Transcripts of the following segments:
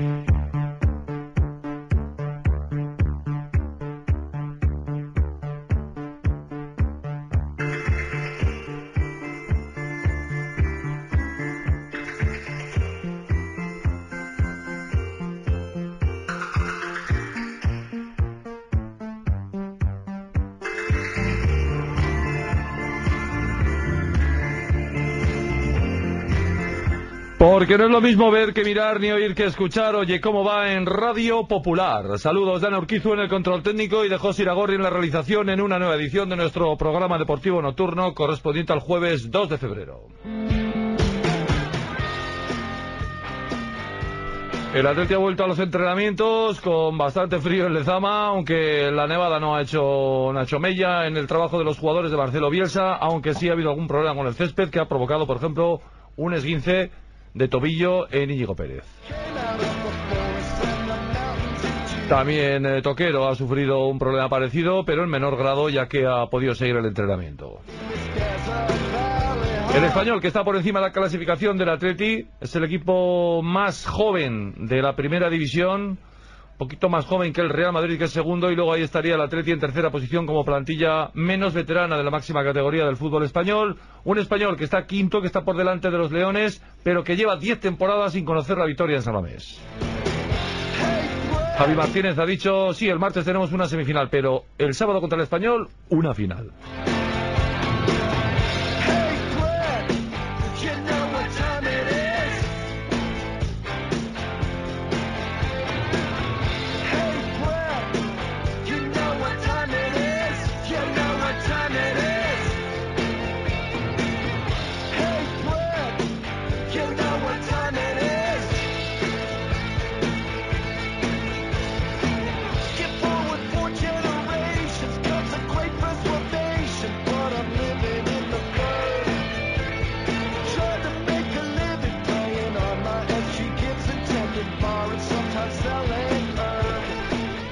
Mm-hmm. Porque no es lo mismo ver que mirar ni oír que escuchar. Oye, ¿cómo va en Radio Popular? Saludos de Ana Urquizu en el control técnico y de José Iragorri en la realización en una nueva edición de nuestro programa deportivo nocturno correspondiente al jueves 2 de febrero. El Atleti ha vuelto a los entrenamientos con bastante frío en Lezama, aunque la nevada no ha hecho, hecho mella en el trabajo de los jugadores de Marcelo Bielsa, aunque sí ha habido algún problema con el césped que ha provocado, por ejemplo, un esguince de tobillo en Íñigo Pérez. También eh, Toquero ha sufrido un problema parecido, pero en menor grado ya que ha podido seguir el entrenamiento. El español, que está por encima de la clasificación del Atleti, es el equipo más joven de la primera división, poquito más joven que el Real Madrid, que es segundo, y luego ahí estaría el Atleti en tercera posición como plantilla menos veterana de la máxima categoría del fútbol español. Un español que está quinto, que está por delante de los Leones, pero que lleva diez temporadas sin conocer la victoria en San Mamés. Javi Martínez ha dicho, sí, el martes tenemos una semifinal, pero el sábado contra el español, una final.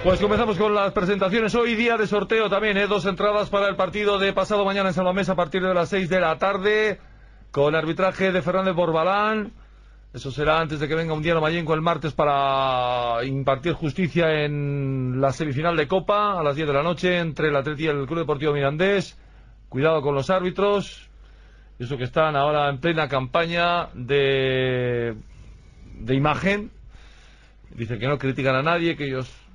Pues comenzamos con las presentaciones. Hoy día de sorteo también, ¿eh? dos entradas para el partido de pasado mañana en Salvamés a partir de las 6 de la tarde, con arbitraje de Fernández Borbalán. Eso será antes de que venga un día Mayenco el martes para impartir justicia en la semifinal de Copa a las 10 de la noche entre el Atleti y el Club Deportivo Mirandés. Cuidado con los árbitros. Eso que están ahora en plena campaña de, de imagen. Dicen que no critican a nadie, que ellos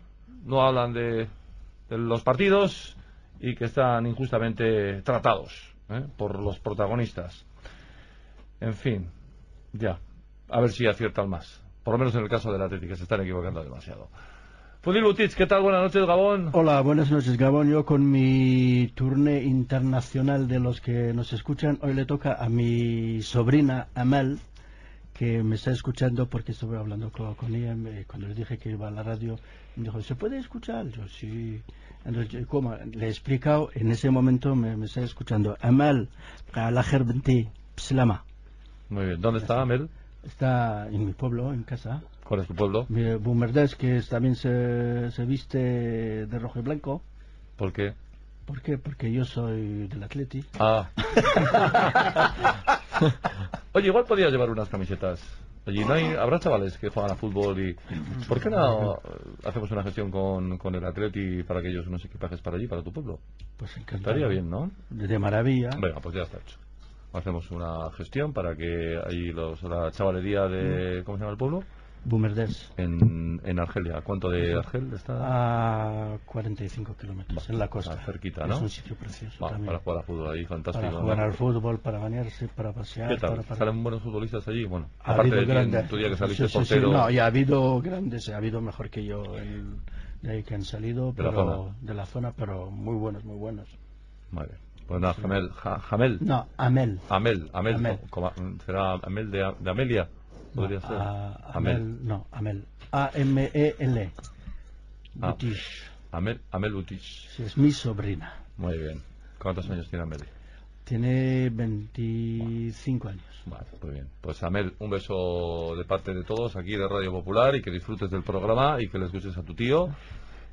no hablan de, de los partidos y que están injustamente tratados ¿eh? por los protagonistas. En fin, ya, a ver si aciertan más. Por lo menos en el caso del Atlético, se están equivocando demasiado. Fudil Butich, ¿qué tal? Buenas noches, Gabón. Hola, buenas noches, Gabón. Yo con mi turné internacional de los que nos escuchan, hoy le toca a mi sobrina Amel, que me está escuchando porque estuve hablando con, con ella me- cuando le dije que iba a la radio. Me dijo, ¿se puede escuchar? Yo sí. Entonces, yo, como le he explicado, en ese momento me, me está escuchando. Pslama. Muy bien. ¿Dónde está Amel? Está en mi pueblo, en casa. ¿Cuál es tu pueblo? Mi Bumerdes, que es- también se, se viste de rojo y blanco. ¿Por qué? ¿Por qué? Porque yo soy del Atleti. Ah. Oye, igual podrías llevar unas camisetas. Allí no hay, habrá chavales que juegan a fútbol y... ¿Por qué no hacemos una gestión con, con el Atleti para que ellos unos equipajes para allí, para tu pueblo? Pues encantado. Estaría bien, ¿no? De maravilla. Venga, pues ya está hecho. Hacemos una gestión para que ahí los, la chavalería de... ¿Cómo se llama el pueblo? Bumerdes. En, en Argelia. ¿A ¿Cuánto de Argel está? A 45 kilómetros, en la costa. cerquita, ¿no? Es un sitio precioso Va, también. para jugar a fútbol ahí, fantástico. Para ¿no? jugar al fútbol, para bañarse, para pasear. ¿Qué tal? Para, para- ¿Salen buenos futbolistas allí? Bueno, Ha aparte habido de grandes. tu día que saliste Sí, sí, sí, portero... No, y ha habido grandes, ha habido mejor que yo en- de ahí que han salido, De la pero zona. de la zona, pero muy buenos, muy buenos. Bien. Pues nada, Jamel. Ja- Jamel. No, Amel. Amel. Amel. Amel. como- ¿Será Amel de, de Amelia? Podría No, ser. a- Amel. Amel. No, Amel. A-M-E-L. Ah. Amel, Amel. Sí, es mi sobrina. Muy bien. ¿Cuántos años tiene Amel? Tiene 25 años. Vale, muy bien. Pues Amel, un beso de parte de todos aquí de Radio Popular y que disfrutes del programa y que le escuches a tu tío,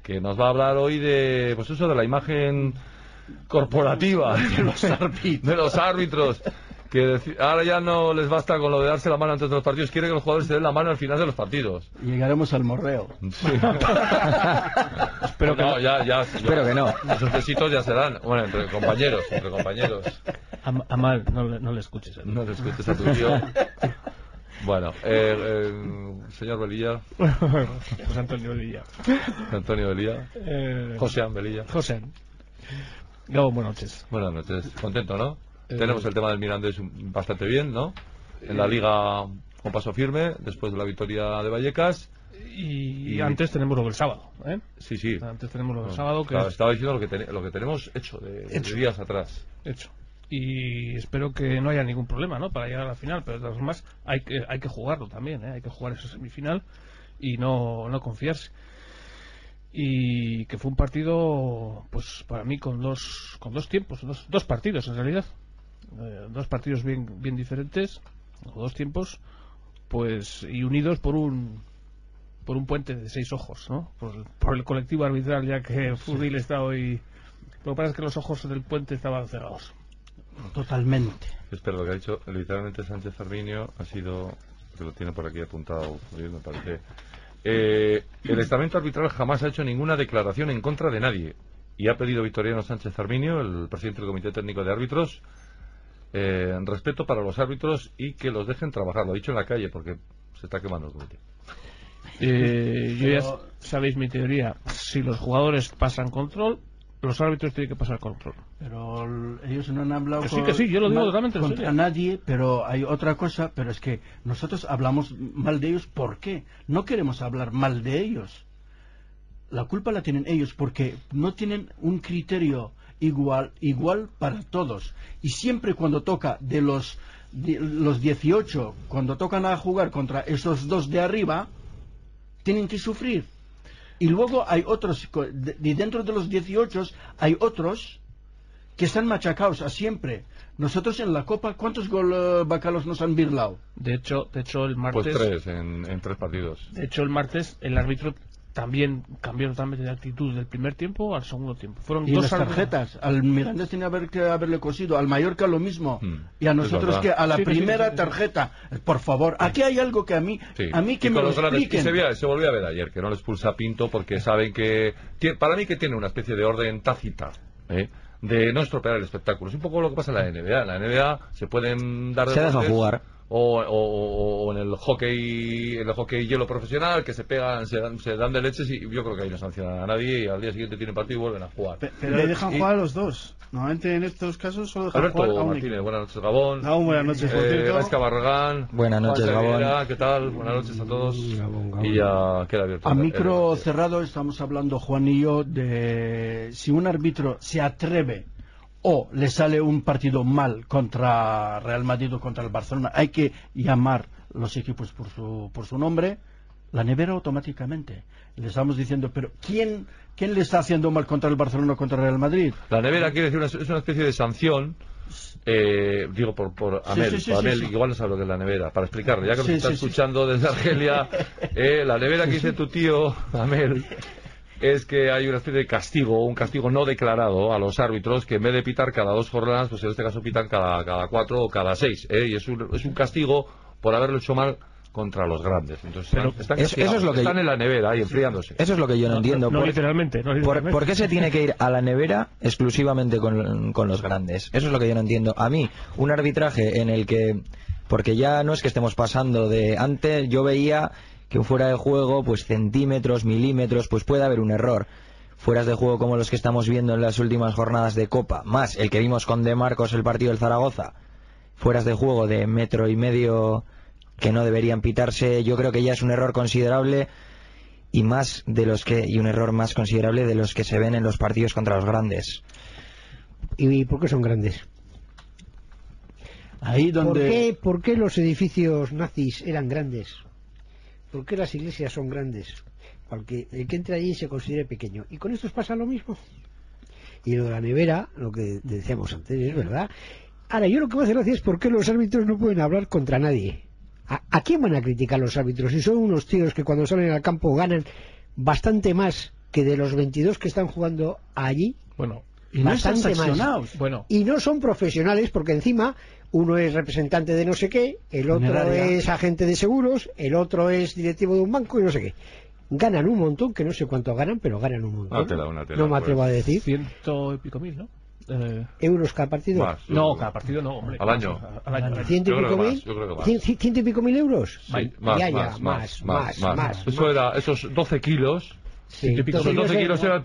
que nos va a hablar hoy de, pues eso, de la imagen corporativa de los, árbitros, de los árbitros que ahora ya no les basta con lo de darse la mano antes de los partidos, quiere que los jugadores se den la mano al final de los partidos. Llegaremos al morreo. Sí. Espero que no, no. ya, ya. Espero que no. Esos besitos ya se dan. Bueno, entre compañeros, entre compañeros. Am- Amal, no le, no le escuches. ¿eh? No le escuches a tu tío. Bueno, eh, eh, señor Belilla, José Antonio Villa. Antonio Belilla, Eh, José Belilla. José. Gabo, buenas noches. Buenas noches. Contento, ¿no? Eh, Tenemos el tema del Mirandés bastante bien, ¿no? En la liga con paso firme, después de la victoria de Vallecas. Y, Y- antes tenemos lo del sábado. ¿eh? Sí, sí. Antes tenemos lo del sábado que estaba, es estaba diciendo lo que, lo que tenemos hecho de, de Hecho. días atrás. hecho. Y espero que no haya ningún problema ¿no? para llegar a la final, pero de todas formas hay que, hay que jugarlo también, ¿eh? hay que jugar esa semifinal y no, no confiarse. Y que fue un partido, pues para mí, con dos, con dos tiempos, dos, dos partidos en realidad. Eh, dos partidos bien, bien diferentes, o dos tiempos, pues y unidos por un por un puente de seis ojos, ¿no? Por, por el colectivo arbitral, ya que Fudil está hoy. Lo que pasa es que los ojos del puente estaban cerrados. Totalmente. Espero lo que ha dicho literalmente Sánchez Arminio ha sido, que lo tiene por aquí apuntado, me parece. Eh, el estamento arbitral jamás ha hecho ninguna declaración en contra de nadie y ha pedido Victoriano Sánchez Arminio, el presidente del Comité Técnico de Árbitros, eh, respeto para los árbitros y que los dejen trabajar. Lo ha dicho en la calle porque se está quemando el comité. Eh, yo ya sabéis mi teoría. Si los jugadores pasan control, los árbitros tienen que pasar control. Pero ellos no han hablado Que sí, con- que sí, yo lo digo mal- totalmente en contra serio. nadie, pero hay otra cosa, pero es que nosotros hablamos mal de ellos, ¿por qué? No queremos hablar mal de ellos. La culpa la tienen ellos porque no tienen un criterio igual igual para todos. Y siempre cuando toca de los de los 18, cuando tocan a jugar contra esos dos de arriba, tienen que sufrir. Y luego hay otros, y dentro de los 18 hay otros que están machacados a siempre. Nosotros en la Copa, ¿cuántos gol eh, bacalos nos han birlado? De hecho, de hecho el martes, Pues tres en, en tres partidos. de hecho el martes el árbitro también cambió totalmente de actitud del primer tiempo al segundo tiempo. Fueron Y dos las tarjetas. Al Mirandés tenía haber que haberle cosido, al Mallorca lo mismo. Mm, Y a nosotros que a la Sí, primera sí, sí, sí. tarjeta. Por favor, aquí hay algo que a mí, Sí. a mí que Y me con lo los grandes- y expliquen. se, se volvió a ver ayer que no le expulsa Pinto porque saben que para mí que tiene una especie de orden tácita ¿eh? de no estropear el espectáculo es un poco lo que pasa en la NBA en la NBA se pueden dar Se deja jugar. O, o- o- o en el hockey en el hockey hielo profesional que se pegan se dan, se dan de leches y yo creo que ahí no sancionan a nadie y al día siguiente tienen partido y vuelven a jugar Pe- Pero ahí dejan y- jugar a los dos. Normalmente en estos casos solo dejan Alberto jugar a un Martínez buenas noches Gabón Gabón, buenas noches, eh. Gaisca Barragán Buenas noches, Gabón. ¿qué tal? buenas noches a todos Gabón, Gabón. y ya queda abierto A el- el micro debate. cerrado estamos hablando, Juan y yo, de si un árbitro se atreve o le sale un partido mal contra Real Madrid o contra el Barcelona, hay que llamar los equipos por su, por su nombre, la nevera automáticamente. Le estamos diciendo, pero ¿quién, ¿quién le está haciendo mal contra el Barcelona o contra el Real Madrid? La nevera quiere decir una, es una especie de sanción. eh, digo por, por Amel, sí, sí, por sí, Amel, igual no sabe lo que es la nevera, para explicarle, ya que nos está escuchando desde Argelia, eh, la nevera que dice tu tío, Amel, es que hay una especie de castigo, un castigo no declarado a los árbitros que en vez de pitar cada dos jornadas, pues en este caso pitan cada, cada cuatro o cada seis, eh, y es un, es un castigo por haberlo hecho mal contra los grandes. Entonces Pero están, están eso- es lo que están yo- en la nevera ahí enfriándose. Eso es lo que yo no, entiendo. No ¿Por- literalmente, no ¿Por, literalmente. por qué se tiene que ir a la nevera exclusivamente con, con los grandes? Eso es lo que yo no entiendo. A mí, un arbitraje en el que, porque ya no es que estemos pasando de antes, yo veía que un fuera de juego, pues centímetros, milímetros, pues puede haber un error. Fueras de juego como los que estamos viendo en las últimas jornadas de Copa, más el que vimos con De Marcos el partido del Zaragoza, fueras de juego de metro y medio que no deberían pitarse, yo creo que ya es un error considerable y más de los que y un error más considerable de los que se ven en los partidos contra los grandes. ¿Y por qué son grandes? Ahí ¿Por donde... qué, por qué los edificios nazis eran grandes? ¿Por qué las iglesias son grandes? Porque el que entre allí se considere pequeño. Y con estos pasa lo mismo. Y lo de la nevera, lo que decíamos antes, es verdad. Ahora, yo lo que me hace gracia es por qué los árbitros no pueden hablar contra nadie. ¿A, a quién van a criticar los árbitros? Si son unos tíos que cuando salen al campo ganan bastante más que de los 22 que están jugando allí. Bueno, Y no están más. sancionados. Bueno, Y no son profesionales porque encima uno es representante de no sé qué, el otro Funeraria. es agente de seguros, el otro es directivo de un banco y no sé qué. Ganan un montón, que no sé cuánto ganan, pero ganan un montón. Una tela, una tela, no me atrevo pues. a decir. ciento y pico mil, ¿no? Eh, Euros cada partido. Más. no, cada partido no, hombre. Al año. Al. ¿Ciento y pico mil? más, yo creo que más. ¿Cien- cien- ¿Ciento y pico mil euros? Sí, más, Ya, ya, más, más, más, más, Eso más. era, esos 12 kilos, Sí, esos entonces, 12 no sé, kilos era,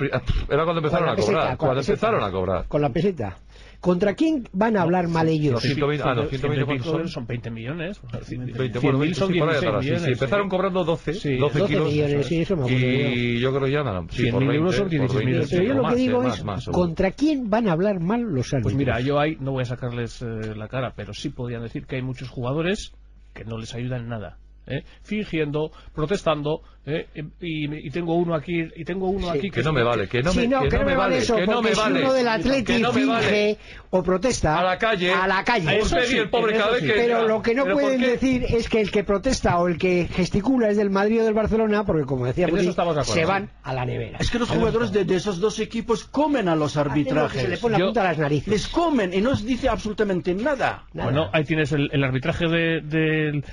cuando empezaron a peseta, cobrar. con la Cuando peseta. empezaron a cobrar. Con la peseta. ¿Contra quién van a hablar mal ellos? Los 120, ah, no, 120 120 ¿cuántos son? son 20 millones. O sea, 20, 100.000 bueno, 20, son sí, por ahí 16 atrás, sí, millones. sí, empezaron cobrando 12, Sí, 12, 12 kilos. millones, sí, eso me acuerdo yo. y yo creo que ya nada. Sí, 100.000 por 20, euros son por 16 millones. 20, Pero yo lo que digo es, más, más, seguro. ¿contra quién van a hablar mal los árbitros? Pues mira, yo ahí no voy a sacarles eh, la cara, pero sí podrían decir que hay muchos jugadores que no les ayudan en nada. ¿eh? Fingiendo, protestando, ¿eh? y, y tengo uno aquí, y tengo uno Sí. aquí Que no me vale, que no Sí, me, no, que que no me vale, eso, que no me si vale. uno del Atleti no me finge vale. o protesta A la calle. a la calle. A Eso pedir sí, el pobre en cada eso vez sí. que Pero lo que no ¿Pero por pueden decir es que el que protesta o el que gesticula es del Madrid o del Barcelona, porque como decía se sí. van a la nevera. Es que los jugadores de, de esos dos equipos comen a los arbitrajes. Se le pone la Yo- punta a las narices. Les comen y no os dice absolutamente nada. Nada. Bueno, ahí tienes el, el arbitraje de-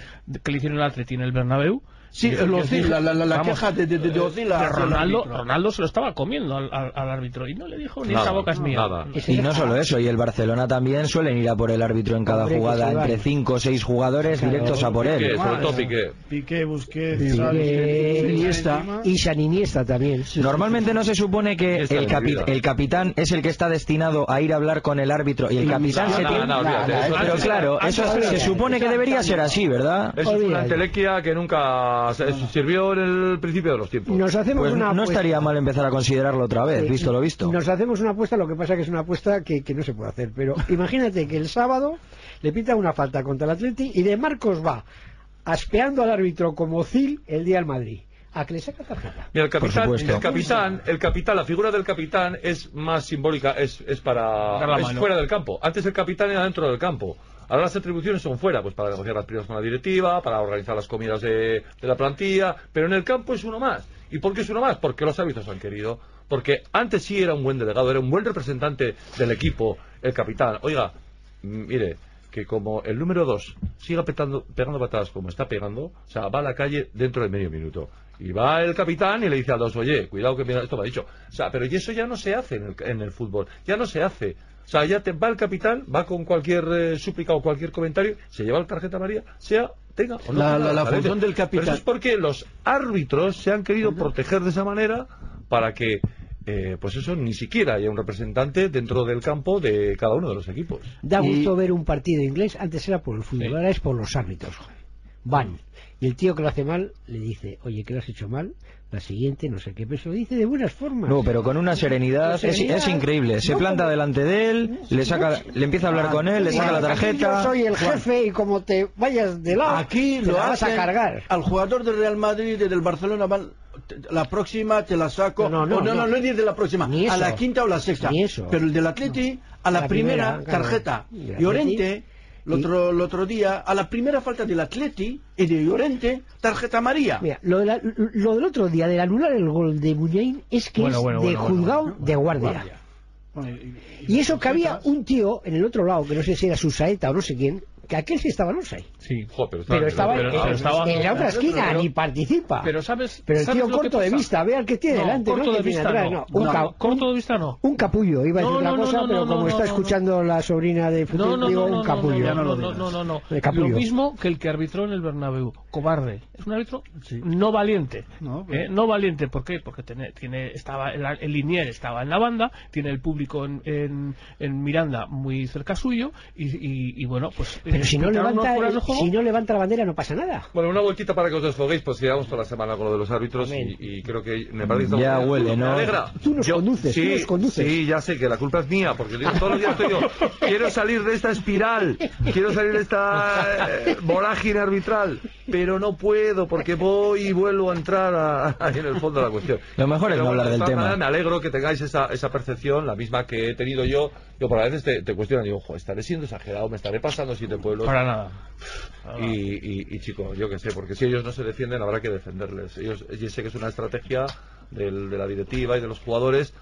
que le hicieron al Atleti en el Bernabéu. Sí, y- Ozil, la, la, la vamos, queja de, de, de, de Ozil de hacia el Ronaldo. Ronaldo se lo estaba comiendo al, al- al árbitro y no le dijo ni Nada, esa boca es mía. nada. Y no solo eso, y el Barcelona también suelen ir a por el árbitro en cada Hombre, jugada, entre 5 o 6 jugadores Claro. directos a por Piqué, él. sobre todo Piqué. Piqué, Busquets, Piqué, Iniesta. Y San Iniesta también. Normalmente no se supone que el, capi- el capitán es el que está destinado a ir a hablar con el árbitro y el capitán No, se no, tiene... no, olvídate, eso Pero claro, eso se supone que debería ser así, ¿verdad? Eso es una entelequia que nunca se- sirvió en el principio de los tiempos. Nos hacemos Pues una no apuesta. estaría mal empezar a considerarlo otra vez, visto lo visto. Nos hacemos una apuesta, lo que pasa que es una apuesta que, que no se puede hacer. Pero imagínate que el sábado le pita una falta contra el Atleti y de Marcos va aspeando al árbitro como Zil el día del Madrid. A que le saca tarjeta. Mira, el capitán, el capitán, el capitán, la figura del capitán es más simbólica, es, para es fuera del campo. Antes el capitán era dentro del campo. Ahora las atribuciones son fuera, pues para negociar las primas con la directiva, para organizar las comidas de, la plantilla, pero en el campo es uno más. ¿Y por qué es uno más? Porque los árbitros han querido. Porque antes sí era un buen delegado, era un buen representante del equipo, el capitán. Oiga, mire, que como el número 2 siga petando- pegando patadas como está pegando, o sea, va a la calle dentro de medio minuto. Y va el capitán y le dice al 2, oye, cuidado que mira, esto me ha dicho. O sea, pero y eso ya no se hace en el, en el fútbol, ya no se hace. O sea, ya te va el capitán, va con cualquier eh, súplica o cualquier comentario, se lleva la tarjeta amarilla, sea tenga o no La- tenga la- la tarjeta. función del capitán. Pero eso es porque los árbitros se han querido proteger de esa manera para que, eh, pues eso, ni siquiera haya un representante dentro del campo de cada uno de los equipos. Da Y- gusto ver un partido inglés, antes era por el fútbol, Sí. ahora es por los árbitros. joder. Van. Y el tío que lo hace mal le dice, oye, que lo has hecho mal, la siguiente, no sé qué, pero se lo dice de buenas formas. No, pero con una serenidad, es, Serenidad. es increíble. Se No, planta como- delante de él, le saca, le empieza a hablar con él, le saca la tarjeta. Yo soy el jefe y como te vayas de lado, Aquí te lo la vas a cargar. al jugador del Real Madrid y del Barcelona van la próxima te la saco No, no, O no, no. no, no es de la próxima Ni a eso. la quinta o la sexta Ni eso. pero el del Atleti a la, La primera, primera, claro. tarjeta Y el y Atleti- Llorente el otro, el otro día a la primera falta del Atleti y de Llorente tarjeta amarilla Mira, lo, de la- lo del otro día, del anular el gol de Muñain, es que Bueno, es bueno, de bueno, juzgado bueno. de guardia. Guardia. Bueno, y- Y eso que había un tío en el otro lado, que no sé si era Susaeta o no sé quién, que aquel sí estaba en offside. Sí. Jo, pero, Pero estaba, pero- en, pero estaba- en la otra esquina, pero- ni participa. Pero sabes, Pero el ¿sabes tío corto de vista, ve al que tiene No, delante, no corto al de vista atrás, no. no. Un, No, ca- corto de vista no. un capullo, iba a decir No, no, no, cosa, no, pero no, como no, está no, escuchando la sobrina de No, no, digo no, un no, capullo. no, no, lo no, no, no, no. De capullo. Lo mismo que el que arbitró en el Bernabéu, cobarde. Es un árbitro no valiente. No, ¿eh? No valiente, ¿por qué? Porque tiene, tiene, estaba el, linier estaba en la banda, tiene el público en, en, en Miranda muy cerca suyo y bueno, pues... Pero si no, levanta, si no la bandera no pasa nada. Bueno, una vueltita para que os desfoguéis, pues sigamos toda la semana con lo de los árbitros y, y creo que me parece Ya huele. ¿no? Me alegra. Tú nos conduces, tú sí, nos conduces. Sí, ya sé que la culpa es mía, porque digo, todos los días estoy yo, quiero salir de esta espiral, quiero salir de esta eh, vorágine arbitral, pero no puedo porque voy y vuelvo a entrar a- en el fondo de la cuestión. Lo mejor es no hablar de del tema. Me alegro que tengáis esa, esa percepción, la misma que he tenido yo. Yo por a veces te, te cuestiono, digo, ojo, estaré siendo exagerado, me estaré pasando siete pueblos. Para nada. Y, y, y, chicos, yo que sé, porque si ellos no se defienden habrá que defenderles. Ellos, yo sé que es una estrategia del- de la directiva y de los jugadores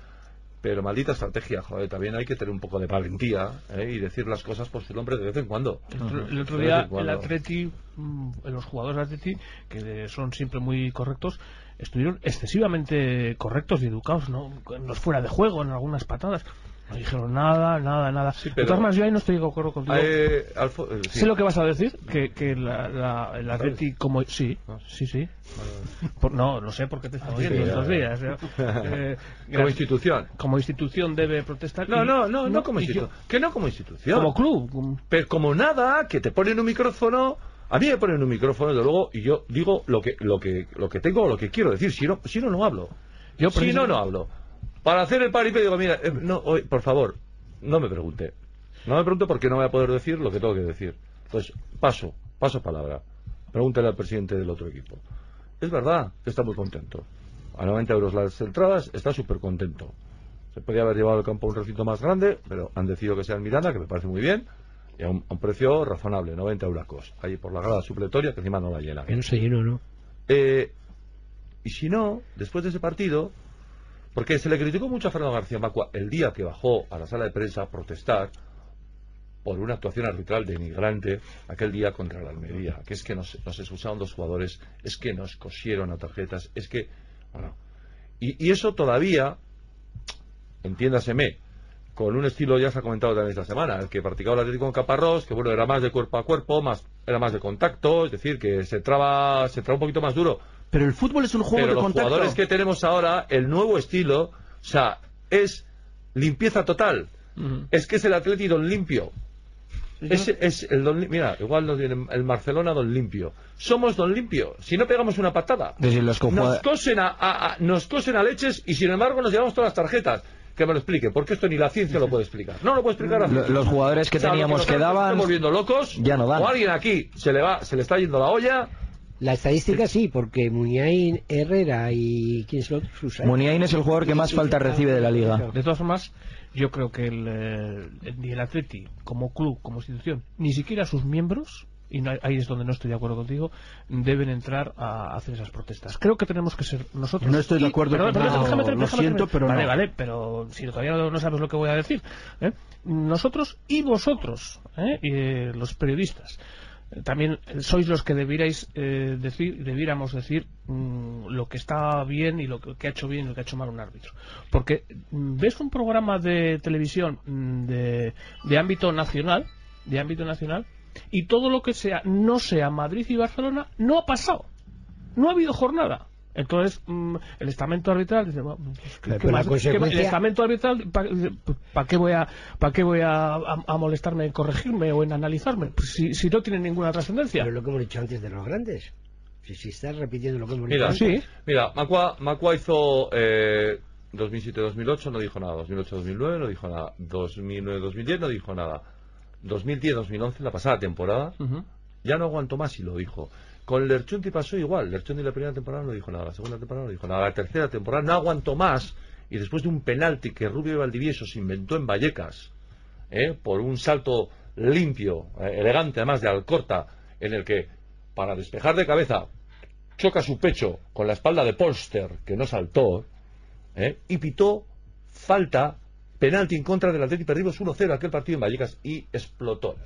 Pero maldita estrategia, joder, también hay que tener un poco de valentía ¿eh? y decir las cosas por su nombre de vez en cuando. El otro, el día el Atleti, mm, los jugadores del Atleti, que son siempre muy correctos, estuvieron excesivamente correctos y educados, ¿no? Los fuera de juego, en algunas patadas. No dijeron nada, nada, nada. Sí, De pero- todas maneras, yo ahí no estoy de acuerdo contigo. Eh, Alfo- eh, sí. Sé lo que vas a decir, que, que la, la- el Atleti como... Sí, Ah. sí, sí. Por- no, lo sé porque te estaba Sí, oyendo ya, estos días. ¿eh? Como institución. como institución debe protestar. No, no, no, no como institución. Que no como institución. Como club. como- Pero como nada, que te ponen un micrófono. A mí me ponen un micrófono, desde luego, y yo digo lo que, lo que, lo que tengo o lo que quiero decir. Si no, si no, no hablo. Yo si no, no hablo. Para hacer el paripé digo, mira, eh, no, por favor, no me pregunte. No me pregunte porque no voy a poder decir lo que tengo que decir. Entonces, paso, paso palabra. Pregúntale al presidente del otro equipo. Es verdad que está muy contento. A 90 euros las entradas, está súper contento. Se podría haber llevado al campo un recinto más grande, pero han decidido que sea en Miranda, que me parece muy bien, y a un, a un precio razonable, 90 euracos. Ahí por la grada supletoria, que encima no la llena. Que no se llenó, ¿no? Eh, y si no, después de ese partido, porque se le criticó mucho a Fernando García Macua el día que bajó a la sala de prensa a protestar por una actuación arbitral denigrante aquel día contra la Almería, que es que nos, nos expulsaron dos jugadores, es que nos cosieron a tarjetas, es que... bueno, y, y eso todavía, entiéndaseme, con un estilo ya se ha comentado también esta semana, el que practicaba el Atlético en Caparrós, que bueno, era más de cuerpo a cuerpo, más era más de contacto, es decir, que se traba, se traba un poquito más duro. Pero el fútbol es un juego Pero de los contacto. jugadores que tenemos ahora, el nuevo estilo, o sea, es limpieza total. Es que es el Atleti don limpio. Es, es el don Mira, igual nos viene el Barcelona don limpio. Somos don limpio. Si no pegamos una patada, los que nos cosen a, a- a- nos cosen a leches y sin embargo nos llevamos todas las tarjetas. Que me lo explique, porque esto ni la ciencia lo puede explicar. No lo puede explicar la Lo- ciencia. los jugadores que O sea, lo teníamos que daban estamos volviendo locos. ya no dan. O alguien aquí se le va, se le está yendo la olla. La estadística sí, porque Muñain, Herrera y... ¿Quién es el otro? Muniain es el jugador que más falta recibe de la liga. De todas formas, yo creo que el, eh, el- ni el Atleti, como club, como institución, ni siquiera sus miembros, y no- ahí es donde no estoy de acuerdo contigo, deben entrar a hacer esas protestas. Creo que tenemos que ser nosotros. No estoy de y- acuerdo perdón, contigo, perdón, déjame- lo déjame siento, terminar. pero Vale, no. vale, pero si todavía no, no sabes lo que voy a decir. ¿eh? Nosotros y vosotros, ¿eh? Y, eh, los periodistas. También sois los que debierais eh, decir, debiéramos decir mm, lo que está bien y lo que, que ha hecho bien y lo que ha hecho mal un árbitro. Porque mm, ves un programa de televisión mm, de, de ámbito nacional, de ámbito nacional, y todo lo que sea no sea Madrid y Barcelona no ha pasado. No ha habido jornada. Entonces, mm, el estamento arbitral dice, bueno, pues, ¿qué- qué más? ¿Qué consecuencia- más? el estamento arbitral, ¿para qué voy, a, pa qué voy a, a- a molestarme en corregirme o en analizarme? Pues si, si no tiene ninguna trascendencia. Pero lo que hemos dicho antes de los grandes. Si, si estás repitiendo lo que hemos Mira, dicho antes. Sí. Mira, Macua, Macua hizo eh, 2007-2008, no dijo nada. 2008-2009 no dijo nada. 2009-2010 no dijo nada. 2010-2011, la pasada temporada, Ujú. ya no aguantó más y lo dijo. Con Lerchunti pasó igual. Lerchunti la primera temporada no dijo nada, la segunda temporada no dijo nada, la tercera temporada no aguantó más y después de un penalti que Rubio Valdivieso se inventó en Vallecas, ¿eh? por un salto limpio, eh, elegante además de Alcorta, en el que para despejar de cabeza choca su pecho con la espalda de Polster, que no saltó, ¿eh? y pitó falta, penalti en contra del Atlético, perdimos 1-0 aquel partido en Vallecas y explotó.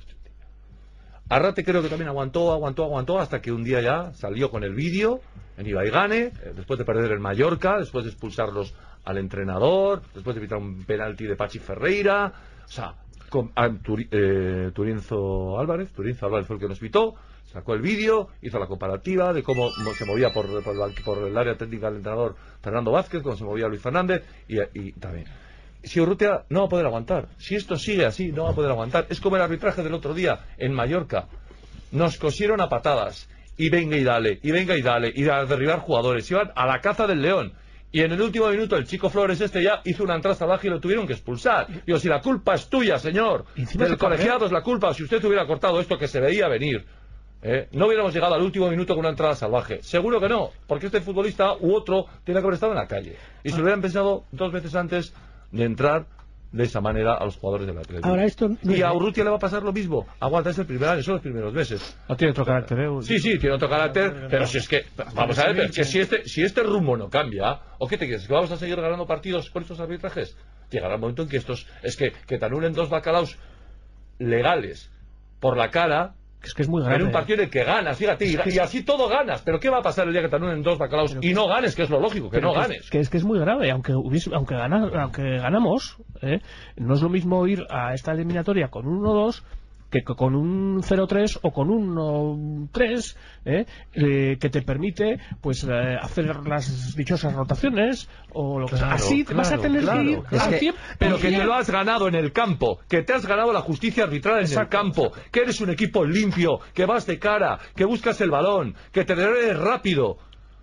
Arrate creo que también aguantó, aguantó, aguantó hasta que un día ya salió con el vídeo en Ibaigane, eh, después de perder el Mallorca, después de expulsarlos al entrenador, después de evitar un penalti de Pachi Ferreira, o sea, con, ah, eh, Turienzo Álvarez, Turienzo Álvarez fue el que nos pitó, sacó el vídeo, hizo la comparativa de cómo mo- se movía por, el área técnica del entrenador Fernando Vázquez, cómo se movía Luis Fernández y también. Si Urrutia no va a poder aguantar, si esto sigue así, no va a poder aguantar. Es como el arbitraje del otro día en Mallorca. Nos cosieron a patadas, y venga y dale, y venga y dale, y a derribar jugadores. Iban a la caza del león. Y en el último minuto el chico Flores este ya hizo una entrada salvaje y lo tuvieron que expulsar. Digo, si la culpa es tuya, señor, del colegiado es la culpa, si usted hubiera cortado esto que se veía venir, ¿eh? no hubiéramos llegado al último minuto con una entrada salvaje. Seguro que no, porque este futbolista u otro tiene que haber estado en la calle. Y se lo hubieran pensado dos veces antes de entrar de esa manera a los jugadores del Atlético. Ahora esto no y a Urrutia le va a pasar lo mismo. Aguanta, es el primer año, son los primeros meses. No tiene otro carácter, ¿eh? Sí, sí, tiene otro carácter, pero si es que, vamos a ver, que si este, si este rumbo no cambia, ¿o qué te quieres? ¿Que vamos a seguir ganando partidos con estos arbitrajes? llegará el momento en que estos, es que, que te anulen dos bacalaos legales por la cara, Es que es muy en grave. un partido en el que ganas, fíjate, y, y así todo ganas, pero ¿qué va a pasar el día que te anulen dos bacalaos y no ganes, que es lo lógico, que no que es- ganes? Que es que es muy grave, aunque hubiese- aunque, gana- aunque ganamos, ¿eh? no es lo mismo ir a esta eliminatoria con un 1-2 que co- con un 0-3 o con un 1-3 ¿eh? Eh, que te permite pues eh, hacer las dichosas rotaciones o lo que sea. Claro, Así vas a tener claro. que ir al 100%. Pero que te lo has ganado en el campo, que te has ganado la justicia arbitral en el Exacto, campo, que eres un equipo limpio, que vas de cara, que buscas el balón, que te devuelves rápido.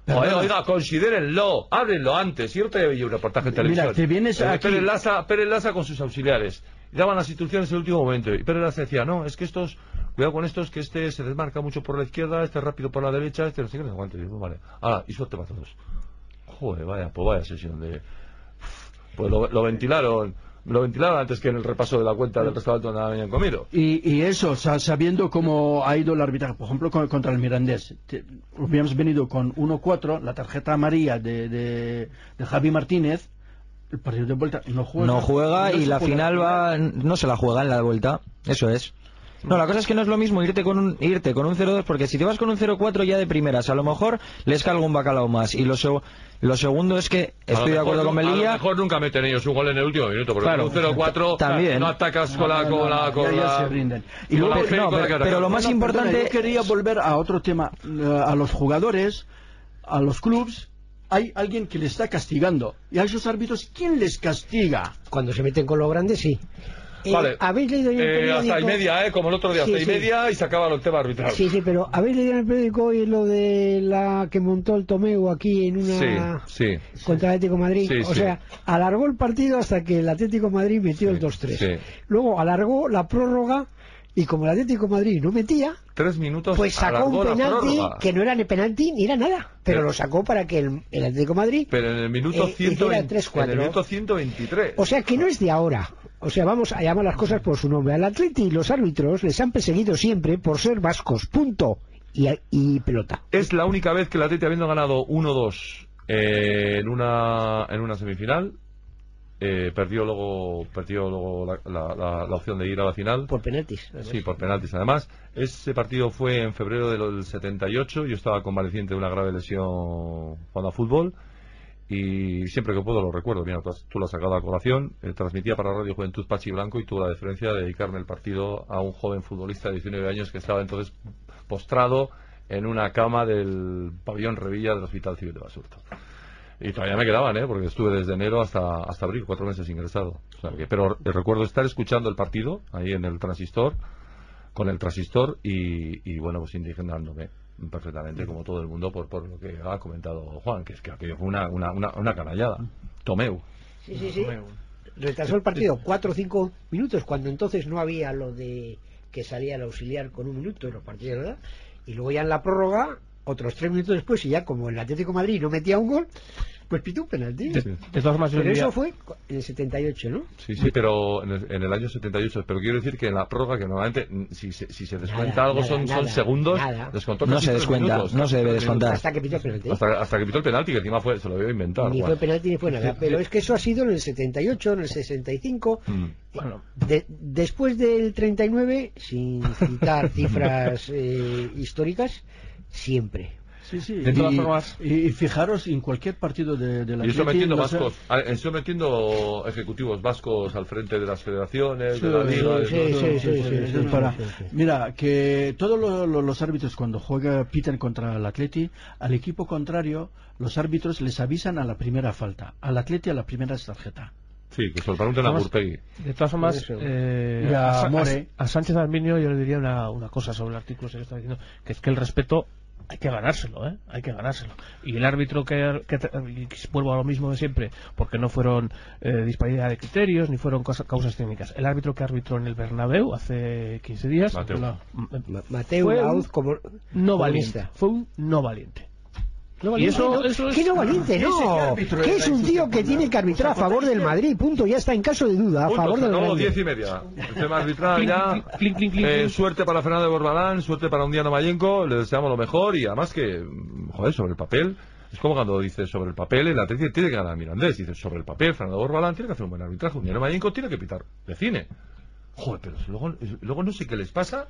Oiga, oiga, considérenlo, háblenlo antes. Yo te vi un reportaje en Mira, televisión. te vienes Eh, aquí- Pérez Lasa, Pérez Lasa con sus auxiliares. Daban las instrucciones en el último momento. Y Pérez decía, no, es que estos, cuidado con estos, que este se desmarca mucho por la izquierda, este rápido por la derecha, este no sé qué, no vale. Ahora, y suerte para todos. Joder, vaya, pues vaya sesión de... Pues lo, lo ventilaron, lo ventilaron antes que en el repaso de la cuenta del restaurante donde habían comido. Y, y eso, sa- sabiendo cómo ha ido el arbitraje, por ejemplo, con- contra el Mirandés, te- hubiéramos venido con 1-4, la tarjeta amarilla de, de Javi Martínez, el partido de vuelta no juega. No juega No y la final va, no se la juega en la vuelta. Eso es. No, la cosa es que no es lo mismo irte con un, irte con un 0-2, porque si te vas con un 0-4 ya de primeras, a lo mejor les calgo un bacalao más. Y lo, lo segundo es que estoy de acuerdo con nu- A lo Melilla. mejor nunca meten ellos un gol en el último minuto, porque Claro. con un 0-4 También. no atacas con la... Con la, con ya- ya la- se rinden. Y luego- no, pero- lo más No, no, perdona, importante- yo quería volver a otro tema, eh, a los jugadores, a los clubs. Hay alguien que les está castigando. Y a esos árbitros, ¿quién les castiga? Cuando se meten con los grandes, sí. Eh, Vale. ¿Habéis leído en el Eh, periódico? hasta y media, ¿eh? Como el otro día, Sí, hasta y sí. media y se acaba el tema arbitral. Sí, sí, pero ¿habéis leído en el periódico hoy lo de la que montó el Tomeu aquí en una... sí, sí. contra el Atlético de Madrid. Sí, o sí. sea, alargó el partido hasta que el Atlético de Madrid metió el 2-3. sí. Luego alargó la prórroga y como el Atlético de Madrid no metía, Tres minutos pues sacó un penalti que no era ni penalti ni era nada. Pero Pero- lo sacó para que el, el Atlético de Madrid... Pero en el minuto, Eh, 120 hiciera en el 3-4. minuto 123. O sea que no es de ahora. O sea, vamos a llamar las cosas por su nombre. Al Atleti y los árbitros les han perseguido siempre por ser vascos. Punto. Y, y pelota. Es la única vez que el Atleti habiendo ganado 1-2 eh, en una en una semifinal eh, perdió luego perdió luego la, la- la- la opción de ir a la final. Por penaltis. Sí, por penaltis además. Ese partido fue en febrero del 78. Yo estaba convaleciente de una grave lesión jugando a fútbol. Y siempre que puedo lo recuerdo. Mira, tú, tú lo has sacado a colación. Eh, transmitía para Radio Juventud Pachi Blanco y tuve la diferencia de dedicarme el partido a un joven futbolista de 19 años que estaba entonces postrado en una cama del pabellón Revilla del Hospital Civil de Basurto. Y todavía me quedaban, ¿eh? Porque estuve desde enero hasta, hasta abril, cuatro meses ingresado. O sea que- pero recuerdo estar escuchando el partido ahí en el transistor, con el transistor y, y bueno, pues indignándome perfectamente, como todo el mundo, por, por lo que ha comentado Juan, que es que aquello fue una, una, una, una canallada. Tomeu. Sí, sí, sí. Retrasó el partido cuatro o cinco minutos, cuando entonces no había lo de que salía el auxiliar con un minuto en los partidos, ¿verdad? Y luego ya en la prórroga, otros tres minutos después, y ya como el Atlético de Madrid no metía un gol, pues pitó un penalti. De, de todas formas, yo Pero eso fue en el 78, ¿no? Sí, sí, pero en el, en el año 78. Pero quiero decir que en la prórroga, que normalmente si se, si se descuenta Nada, algo nada, son, segundos, descontó No se descuenta, minutos, no se debe descontar. Hasta que pitó el penalti. Hasta, hasta que pitó el penalti, que encima fue, se lo vio inventar. Ni fue penalti ni fue nada. Pero es que eso ha sido en el 78, en el 65. Mm. Bueno, De- después del 39, sin citar cifras eh, históricas, siempre. Sí, sí. De todas y, formas- y- y fijaros en cualquier partido de, de la Y eso Atleti, metiendo no vascos, ah, eso metiendo ejecutivos vascos al frente de las federaciones, Sí, de la liga. Mira, que todos lo- lo- los árbitros cuando juega pitan contra el Atleti, al equipo contrario, los árbitros les avisan a la primera falta, al Atleti a la primera tarjeta. Sí, que se lo pregunten a Burpegui. De todas formas, eh, Y a More. a Sánchez Arminio yo le diría una, una cosa sobre el artículo que está diciendo, que es que el respeto hay que ganárselo, ¿eh? Hay que ganárselo. Y el árbitro que, vuelvo a lo mismo de siempre, porque no fueron eh, disparidad de criterios ni fueron cosa- causas técnicas. El árbitro que arbitró en el Bernabéu hace 15 días Mateu. la- m- Ma- Mateo Fue un Lauz como no valiente. Fue un no valiente. No valiente, eso- ¿no? eso es- ¿Qué no valiente? No. Que es un tío que tiene que arbitrar a favor del Madrid. Punto. Ya está en caso de duda. A Punto, favor del Madrid. diez y media. El tema arbitral ya. Clink, clink, clink, clink, Eh, clink. suerte para Fernando Borbalán, suerte para Undiano Mayenco, le deseamos lo mejor y además que, mm, joder, sobre el papel, Es como cuando dices sobre el papel, el Atlético tiene que ganar al Mirandés. Dices sobre el papel, Fernando Borbalán tiene que hacer un buen arbitraje. Unión Mayenco tiene que pitar de cine. Joder, pero luego, luego no sé qué les pasa.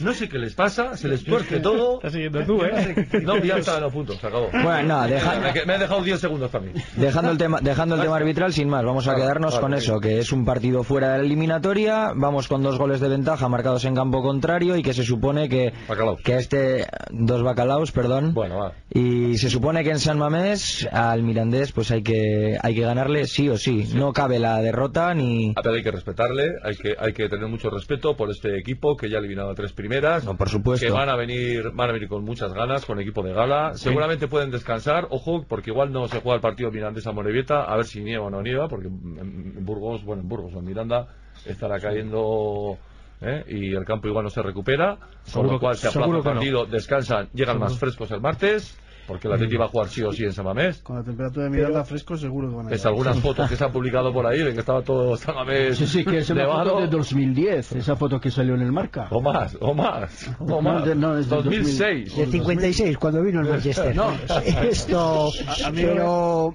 No sé qué les pasa. Se les tuerce todo. Estás siguiendo tú, ¿eh? No, ya está, no, punto, se acabó. Bueno, no, deja- Me, me he dejado 10 segundos también. Dejando el tema, dejando el tema arbitral sin más, vamos a Vale, quedarnos vale, con eso, que es un partido fuera de la eliminatoria, vamos con dos goles de ventaja marcados en campo contrario y que se supone que, Bacalaos. que este dos bacalaos, perdón, Bueno, va. y se supone que en San Mamés al Mirandés pues hay que hay que ganarle sí o sí, no cabe la derrota ni A ver, hay que respetarle, hay que, hay que tener mucho respeto por este equipo que ya ha eliminado a tres primeras. No, por supuesto. Que van a venir, van a venir con muchas ganas, con equipo de gala. Seguramente pueden descansar, ojo, porque igual no se juega el partido Mirandés a Morevieta, a ver si nieva o no nieva, porque en, Burgos, bueno, en Burgos o en Miranda estará cayendo. ¿eh? Y el campo igual no se recupera, con lo cual que- se aplaza el que no. partido, descansan, llegan más frescos el martes, porque el Atleti va a jugar sí o sí en San Mamés. Con la temperatura de Miranda fresco seguro que van a Es algunas fotos que se han publicado por ahí de que estaba todo San Mamés Sí, sí, que es una nevado. foto de 2010, esa foto que salió en el marca. O más, o más, o No, más. de- no, es del 2006. Del 56, cuando vino el Manchester. No. Esto. A- a mí pero.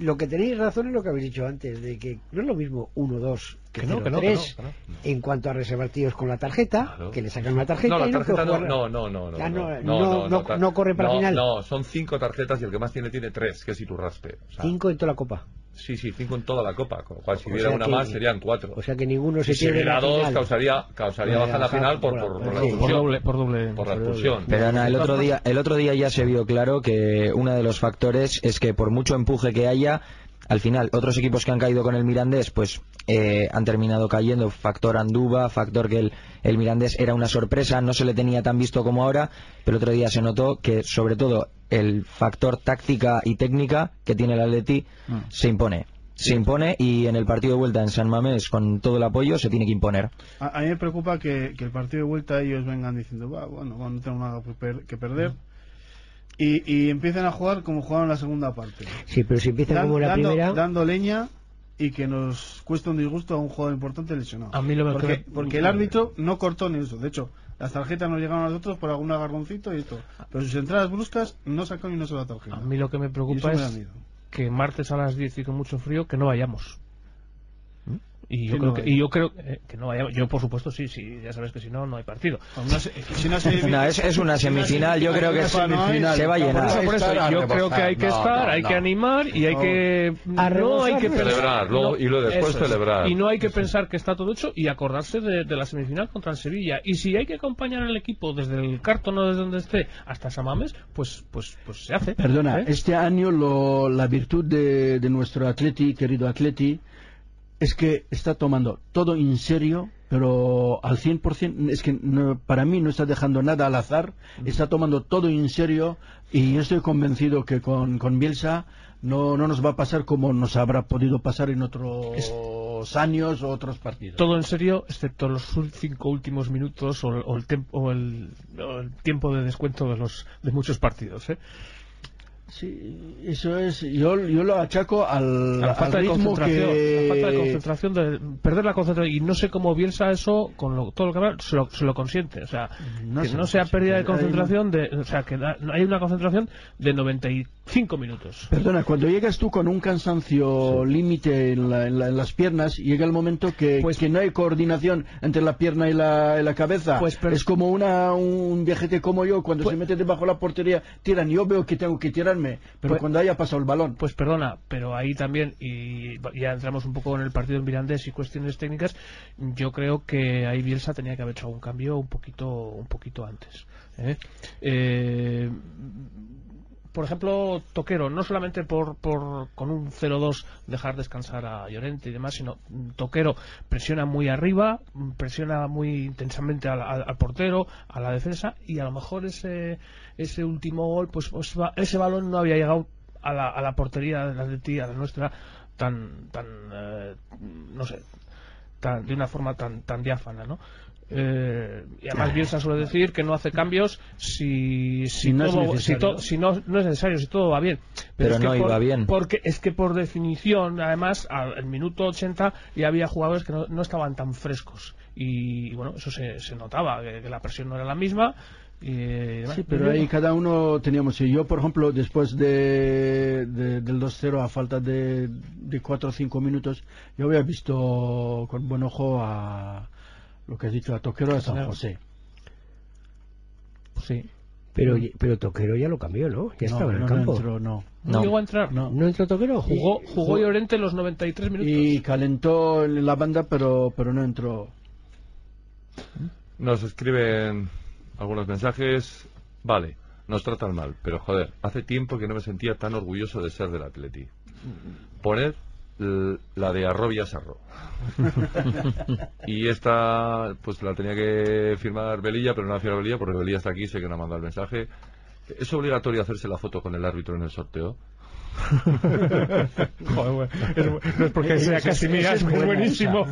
Lo que tenéis razón es lo que habéis dicho antes, de que no es lo mismo 1-2 que, Que no, que no, 0-3 que no, en cuanto a reservar tíos con la tarjeta, Claro. que le sacan una tarjeta No, la y tarjeta no, no, no, no, no, no, no, no, no, no, tar- no corre para no, final. No, son cinco tarjetas y el que más tiene tiene tres, que es Iturraspe. O sea, Cinco en toda la copa. Sí, sí, cinco en toda la copa, con lo cual si hubiera una que- más serían cuatro. O sea que ninguno si se se pierde hubiera la dos, final. causaría, causaría baja en la final por, por- por, por la sí. Por expulsión. doble, por doble. Por la expulsión. Pero Ana, el otro día, el otro día ya se vio claro que uno de los factores es que por mucho empuje que haya, al final otros equipos que han caído con el Mirandés, pues eh, han terminado cayendo. Factor Anduba, factor que el, el Mirandés era una sorpresa, no se le tenía tan visto como ahora, pero otro día se notó que sobre todo el factor táctica y técnica que tiene el Atleti se impone. Se impone y en el partido de vuelta en San Mamés con todo el apoyo se tiene que imponer. A, a mí me preocupa que, que el partido de vuelta ellos vengan diciendo, va, bueno, no tengo nada que, per- que perder. Y, y empiecen a jugar como jugaron la segunda parte. Sí, pero si empiezan Dan- como la dando, primera. dando leña y que nos cuesta un disgusto a un jugador importante lesionado. A mí lo que porque, me- porque el árbitro no cortó ni eso. De hecho, las tarjetas nos llegaron a nosotros por algún agarroncito y esto. Pero sus entradas bruscas no sacó ni una sola tarjeta. A mí lo que me preocupa es que martes a las 10 y con mucho frío que no vayamos. Y yo Sí, creo no que, hay. y yo creo eh, que no vayamos. Yo, por supuesto, sí, sí. Ya sabes que si no, no hay partido. Una se- si una semi- No, es, es una semifinal, yo creo que es- semifinal se va a llenar. Por eso, por eso, estar a yo creo que hay que No, estar, hay que animar y hay que no hay que Celebrar, luego- y luego después es. celebrar. y no hay que pensar que está todo hecho y acordarse de, de la semifinal contra el Sevilla y si hay que acompañar al equipo desde el cartón o desde donde esté hasta Samames pues pues pues se hace Perdona, ¿Eh? este año lo- la virtud de, de nuestro atleti, querido atleti, es que está tomando todo en serio, pero al 100%, es que no- para mí no está dejando nada al azar, está tomando todo en serio y yo estoy convencido que con, con Bielsa no, no nos va a pasar como nos habrá podido pasar en otros años o otros partidos. todo en serio excepto los cinco últimos minutos o, el- o el, tem- o el- o el tiempo de descuento de los de muchos partidos ¿eh? Sí, eso es, yo, yo lo achaco al, la falta al de concentración que... la falta de concentración de perder la concentración y no sé cómo Bielsa eso con lo- todo lo que habla se lo, se lo consiente o sea No que se no sea pérdida de Hay- concentración de o sea que da- hay una concentración de 95 minutos Perdona, cuando llegas tú con un cansancio límite en, la- en la- en las piernas, llega el momento que, Pues- que no hay coordinación entre la pierna y la, y la cabeza. Pues, pero- es como una, un viejete como yo, cuando Pues- se mete debajo de la portería, tiran. Yo veo que tengo que tirarme, pero Pues- cuando haya pasado el balón. Pues perdona, pero ahí también, y ya entramos un poco en el partido en Mirandés y cuestiones técnicas, yo creo que ahí Bielsa tenía que haber hecho algún cambio un poquito, un poquito antes. ¿eh? Eh, por ejemplo, Toquero, no solamente por, por con un 0-2 dejar descansar a Llorente y demás, sino mm, Toquero presiona muy arriba, mm, presiona muy intensamente al, portero, a la defensa, y a lo mejor ese, ese último gol, pues, pues ese balón no había llegado a la, a la portería de la Atleti, a la nuestra, tan, tan eh, no sé, tan- de una forma tan, tan diáfana, ¿no? Eh, y además Bielsa suele decir que no hace cambios si, si, Si no es todo- necesario. si to- si no, no es necesario, si todo va bien. Pero es que no por- iba bien. Porque es que por definición, además, al minuto 80 ya había jugadores que no, no estaban tan frescos. Y, bueno, eso se, se notaba, que, que la presión no era la misma. y. Sí, pero ahí cada uno teníamos. y Yo, por ejemplo, después de, de- del 2-0, a falta de, de 4 o 5 minutos, yo había visto con buen ojo a lo que has dicho, a Toquero de San Claro. José. Sí. Pero, pero Toquero ya lo cambió, ¿no? Ya no, estaba en el no, campo. No entró, no. No, No. llegó a entrar. No. ¿No entró Toquero? Jugó, jugó Llorente los 93 minutos. Y calentó en la banda, pero, pero no entró. Nos escriben algunos mensajes. Vale, nos tratan mal, pero joder, hace tiempo que no me sentía tan orgulloso de ser del Atleti. Poner l- la de Arrobia Sarro. y esta, pues la tenía que firmar Belilla, pero no la firma Belilla porque Belilla está aquí, sé que no ha mandado el mensaje. ¿Es obligatorio hacerse la foto con el árbitro en el sorteo? Joder, es no es porque sea es- Casimira, es buenísimo.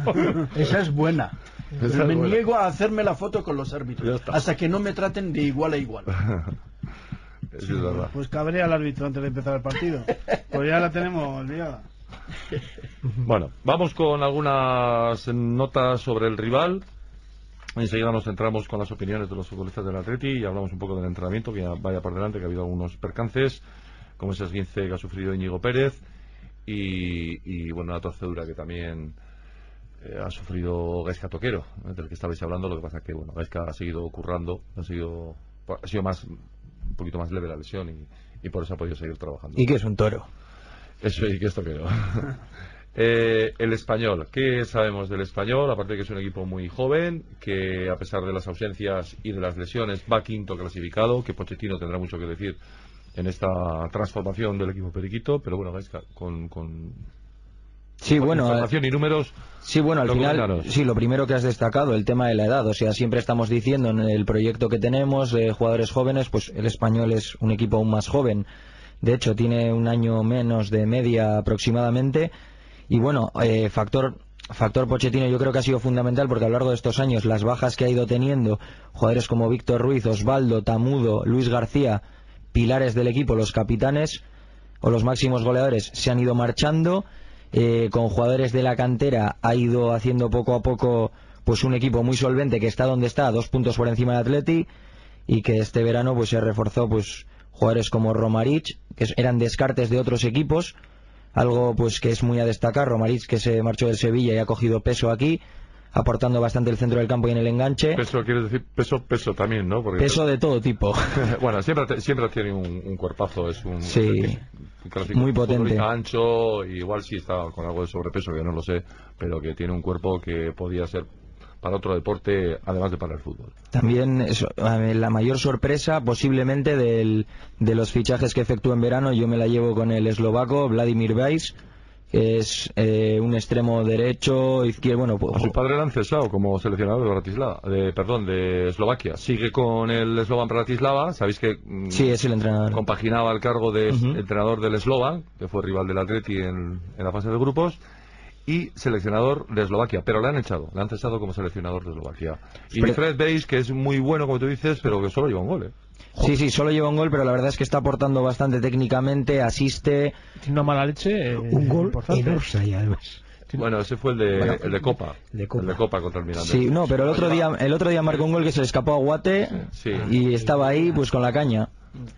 Esa es buena. Esa es me buena. niego a hacerme la foto con los árbitros hasta que no me traten de igual a igual. Eso es verdad. Pues cabrea al árbitro antes de empezar el partido. Pues ya la tenemos olvidada. Bueno, vamos con algunas notas sobre el rival. Enseguida nos centramos con las opiniones de los futbolistas del Atleti y hablamos un poco del entrenamiento, que ya vaya por delante, que ha habido algunos percances, como ese esguince que ha sufrido Íñigo Pérez y, bueno, la torcedura que también eh, ha sufrido Gaisca Toquero, del que estabais hablando, lo que pasa que, bueno, Gaisca ha seguido currando, ha sido, ha sido más, un poquito más leve la lesión y, y por eso ha podido seguir trabajando. Y que es un toro. Eso y que esto que no. Eh, el español, ¿qué sabemos del español? Aparte de que es un equipo muy joven, que a pesar de las ausencias y de las lesiones va quinto clasificado, que Pochettino tendrá mucho que decir en esta transformación del equipo periquito, pero bueno, Gaisca, con, con Sí, bueno, eh, información y números, Sí, bueno, al final, sí, lo primero que has destacado, el tema de la edad. O sea, siempre estamos diciendo en el proyecto que tenemos de jugadores jóvenes, pues el español es un equipo aún más joven. De hecho, tiene un año menos de media aproximadamente. Y bueno, eh, factor factor Pochettino yo creo que ha sido fundamental porque a lo largo de estos años las bajas que ha ido teniendo, jugadores como Víctor Ruiz, Osvaldo, Tamudo, Luis García, pilares del equipo, los capitanes o los máximos goleadores se han ido marchando. Eh, con jugadores de la cantera ha ido haciendo poco a poco pues un equipo muy solvente que está donde está, dos puntos por encima de Atleti y que este verano pues se reforzó pues jugadores como Romarich que eran descartes de otros equipos algo pues que es muy a destacar Romarich que se marchó del Sevilla y ha cogido peso aquí aportando bastante el centro del campo y en el enganche peso quieres decir peso, peso también, ¿no? Porque peso de todo tipo bueno, siempre, te- siempre tiene un, un cuerpazo, es un, Sí. clásico Muy potente. ancho, igual sí está con algo de sobrepeso, que no lo sé, pero que tiene un cuerpo que podía ser para otro deporte, además de para el fútbol. También eso, ver, la mayor sorpresa posiblemente del- de los fichajes que efectúa en verano, yo me la llevo con el eslovaco Vladimir Weiss, que es eh, un extremo derecho, izquierdo, bueno, pues, A su padre le han cesado como seleccionador de Bratislava, de, perdón, de Eslovaquia. Sigue con el Slovan Bratislava, sabéis que mm, sí, es el entrenador. compaginaba el cargo de entrenador del Slovan, que fue rival del Atleti en, en la fase de grupos, y seleccionador de Eslovaquia, pero le han echado, le han cesado como seleccionador de Eslovaquia. Y Pero- Fred veis que es muy bueno, como tú dices, pero que solo lleva un gol. ¿eh? Sí, sí, solo lleva un gol, pero la verdad es que está aportando bastante técnicamente, asiste. Tiene una mala leche. eh, Un gol importante. en además. Bueno, ese fue el de, el de Copa. de Copa. El de Copa contra el Mirandés. Sí, no, pero el otro día, el otro día marcó un gol que se le escapó a Guate Sí. y estaba ahí pues con la caña.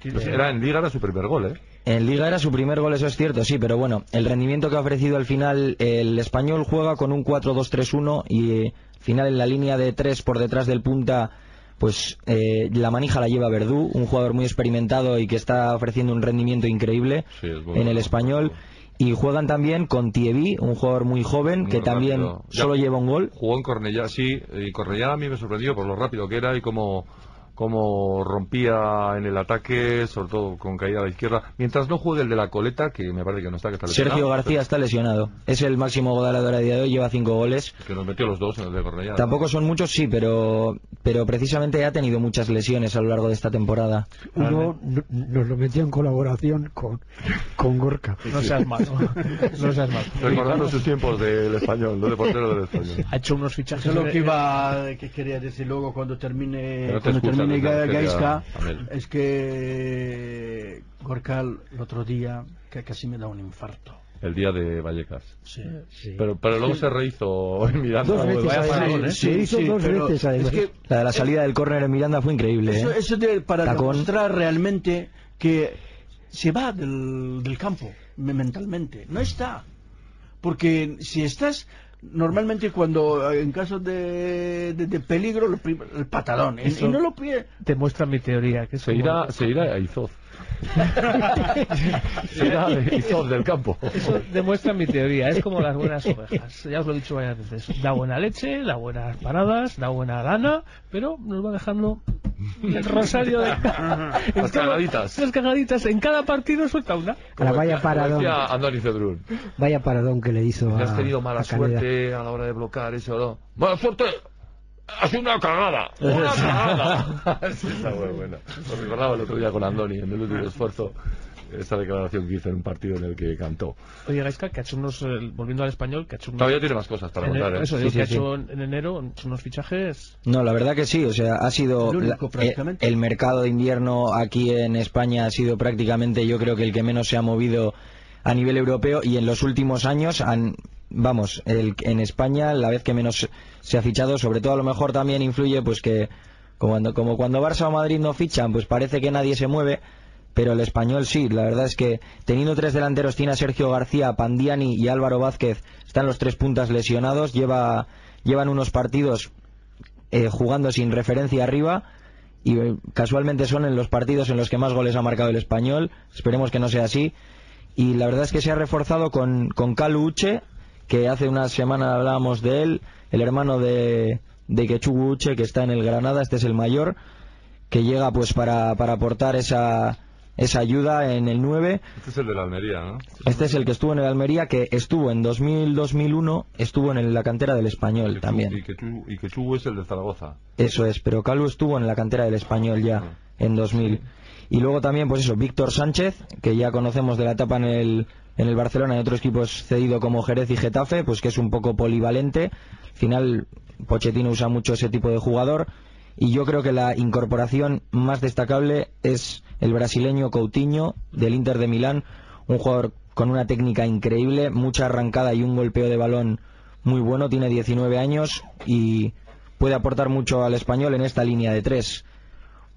Pues era en Liga, era su primer gol, ¿eh? En Liga era su primer gol, eso es cierto, sí, pero bueno, el rendimiento que ha ofrecido al final, el español juega con un 4-2-3-1 y eh, al final en la línea de tres por detrás del punta, pues eh, la manija la lleva Verdú, un jugador muy experimentado y que está ofreciendo un rendimiento increíble Sí, es bueno. en el español. Y juegan también con Tievi, un jugador muy joven Muy que también. Ya. solo lleva un gol. Jugó en Cornellá, sí, y Cornellá a mí me sorprendió por lo rápido que era y cómo, cómo rompía en el ataque, sobre todo con caída a la izquierda. Mientras no juegue el de la coleta, que me parece que no está, que está Sergio lesionado, García está lesionado. Es el máximo goleador a día de hoy, lleva cinco goles. Que nos metió los dos en el de Cornellá. Tampoco son muchos, sí, pero, pero precisamente ha tenido muchas lesiones a lo largo de esta temporada. Uno no- nos lo metió en colaboración con, con Gorka. No seas malo. No seas malo. Recordando sus tiempos del español, no de portero del español. Ha hecho unos fichajes. Eso es lo que iba, que quería decir luego cuando termine, Pero cuando te Es que Gorka el otro día que casi me da un infarto. el día de Vallecas. Sí. Sí. Pero, pero luego se rehizo en Miranda. Dos veces vaya además. parón, ¿eh? Se hizo Sí, dos pero veces además. es que La de la salida del córner en Miranda fue increíble. Eso, ¿eh? eso de- para Tacón. demostrar realmente que se va del, del campo me- mentalmente. No está. Porque si estás, normalmente cuando eh, en caso de, de- de peligro, lo prim- el patadón. Y- Eso- Y no lo pide. Demuestra mi teoría, que Se como- irá, se irá a Izoz. Se irá a Izoz del campo. Eso demuestra mi teoría, es como las buenas ovejas. Ya os lo he dicho varias veces. Da buena leche, da buenas paradas, da buena lana, pero nos va dejando el rosario de... Las cagaditas. Las cagaditas. En cada partido suelta una. Ahora vaya paradón, decía Andoni Cedrún. vaya paradón que le hizo a, has tenido mala a suerte a la hora de bloquear eso, ¿no? Mala suerte. Ha sido una cagada. Una cagada. Sí, está muy buena. Lo recordaba el otro día con Andoni en el último esfuerzo. Esa declaración que hizo en un partido en el que cantó. Oye, Gaisca, que ha hecho unos... eh, volviendo al español, que ha hecho unos... Todavía tiene más cosas para contar, ¿eh? Eso, Sí, sí, que ha sí. hecho en en enero ha hecho unos fichajes... No, la verdad que sí, o sea, ha sido El único, la- eh, el mercado de invierno aquí en España ha sido prácticamente yo creo que el que menos se ha movido a nivel europeo y en los últimos años han vamos, el, en España la vez que menos se ha fichado, sobre todo a lo mejor también influye pues que como cuando, como cuando Barça o Madrid no fichan, pues parece que nadie se mueve, pero el español sí, la verdad es que teniendo tres delanteros tiene a Sergio García, Pandiani y Álvaro Vázquez, están los tres puntas lesionados, lleva llevan unos partidos eh, jugando sin referencia arriba y eh, casualmente son en los partidos en los que más goles ha marcado el español. Esperemos que no sea así. Y la verdad es que se ha reforzado con, con Calu Uche, que hace una semana hablábamos de él, el hermano de, de Quechugu Uche, que está en el Granada, este es el mayor, que llega pues para, para aportar esa, esa ayuda en el 9. Este es el de la Almería, ¿no? Este es el que estuvo en el Almería, que estuvo en 2000-2001, estuvo en la cantera del Español Que también. Y que, y que es el de Zaragoza. Eso es, pero Calu estuvo en la cantera del Español ya en 2000. Y luego también, pues eso, Víctor Sánchez, que ya conocemos de la etapa en el, en el Barcelona y otros equipos cedido como Jerez y Getafe, pues que es un poco polivalente. Al final, Pochettino usa mucho ese tipo de jugador. Y yo creo que la incorporación más destacable es el brasileño Coutinho del Inter de Milán, un jugador con una técnica increíble, mucha arrancada y un golpeo de balón muy bueno, tiene 19 años y puede aportar mucho al español en esta línea de tres.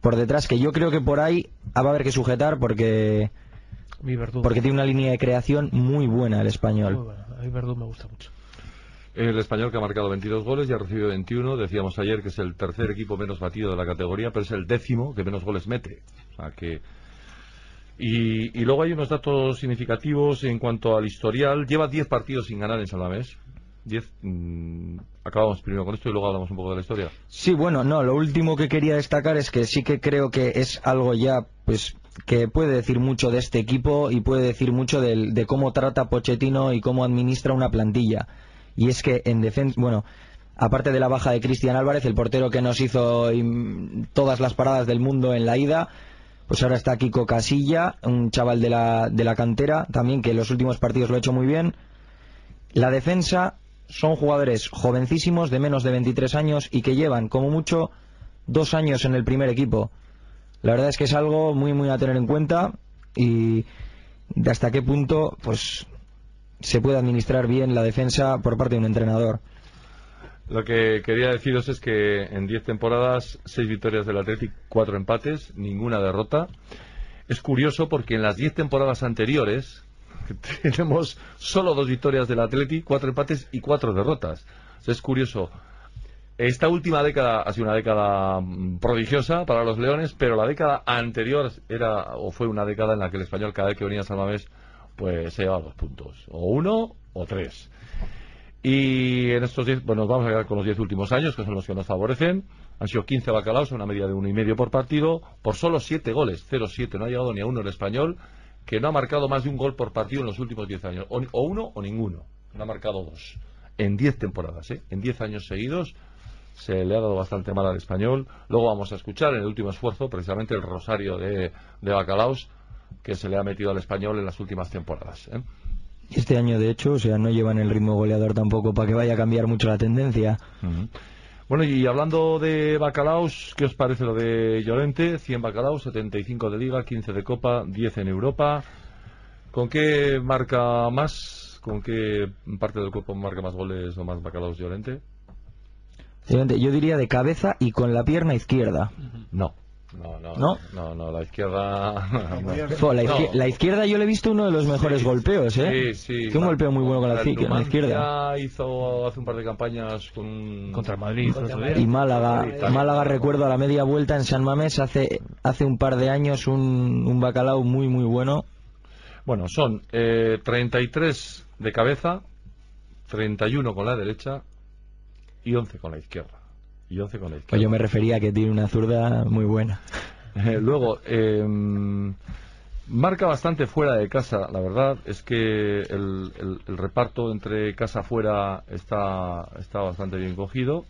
Por detrás, que yo creo que por ahí va a haber que sujetar porque, Mi Verdú. porque tiene una línea de creación muy buena el Muy español. bueno, a mí Verdú me gusta mucho. El español que ha marcado 22 goles y ha recibido 21. Decíamos ayer que es el tercer equipo menos batido de la categoría, pero es el décimo que menos goles mete. O sea que. Y, y luego hay unos datos significativos en cuanto al historial. Lleva 10 partidos sin ganar en Salamés. 10. mm, acabamos primero con esto y luego hablamos un poco de la historia. Sí, bueno, no, lo último que quería destacar es que sí que creo que es algo ya, pues, que puede decir mucho de este equipo y puede decir mucho del- de, cómo trata Pochettino y cómo administra una plantilla. Y es que en defensa, bueno, aparte de la baja de Cristian Álvarez, el portero que nos hizo todas las paradas del mundo en la ida, pues ahora está Kiko Casilla, un chaval de la, de la cantera, también que en los últimos partidos lo ha hecho muy bien. La defensa son jugadores jovencísimos de menos de 23 años y que llevan como mucho dos años en el primer equipo. La verdad es que es algo muy muy a tener en cuenta y de hasta qué punto pues se puede administrar bien la defensa por parte de un entrenador. Lo que quería deciros es que en 10 temporadas, 6 victorias del Athletic, 4 empates, ninguna derrota. Es curioso porque en las 10 temporadas anteriores tenemos solo dos victorias del Athletic, 4 empates y 4 derrotas. Es curioso. Esta última década ha sido una década mm, prodigiosa para los Leones, pero la década anterior era o fue una década en la que el español cada vez que venía a San Mamés pues se llevaba dos puntos, o uno o tres. Y en estos 10, bueno, nos vamos a quedar con los 10 últimos años, que son los que nos favorecen. Han sido 15 bacalaos, una media de uno y medio por partido, por solo 7 goles, 0-7. No ha llegado ni a uno el español, que no ha marcado más de un gol por partido en los últimos 10 años. O, o uno o ninguno. No ha marcado dos. En 10 temporadas, ¿eh? En 10 años seguidos se le ha dado bastante mal al español. Luego vamos a escuchar en el último esfuerzo precisamente el rosario de, de bacalaos que se le ha metido al español en las últimas temporadas. ¿eh? Este año, de hecho, o sea, no llevan el ritmo goleador tampoco para que vaya a cambiar mucho la tendencia. Bueno, y hablando de bacalaos, ¿qué os parece lo de Llorente? 100 bacalaos, 75 de Liga, 15 de Copa, 10 en Europa. ¿Con qué marca más? ¿Con qué parte del cuerpo marca más goles o más bacalaos Llorente? Yo diría de cabeza y con la pierna izquierda. No. No, no, ¿No? no, no, la izquierda. no. Fo, la, No. la izquierda yo le he visto uno de los mejores Sí, golpeos, ¿eh? Sí, sí. Que un golpeo muy bueno con la, la Numancia izquierda. hizo hace un par de campañas con. Contra Madrid. Contra. Y Málaga. Málaga recuerdo a la media vuelta en San Mamés hace, hace un par de años un, un bacalao muy muy bueno. Bueno, son eh, 33 de cabeza, 31 con la derecha y 11 con la izquierda. Y 11 con la Pues yo me refería a que tiene una zurda muy buena. Eh, luego, eh, marca bastante fuera de casa, la verdad es que el, el- el reparto entre casa fuera está, está bastante bien cogido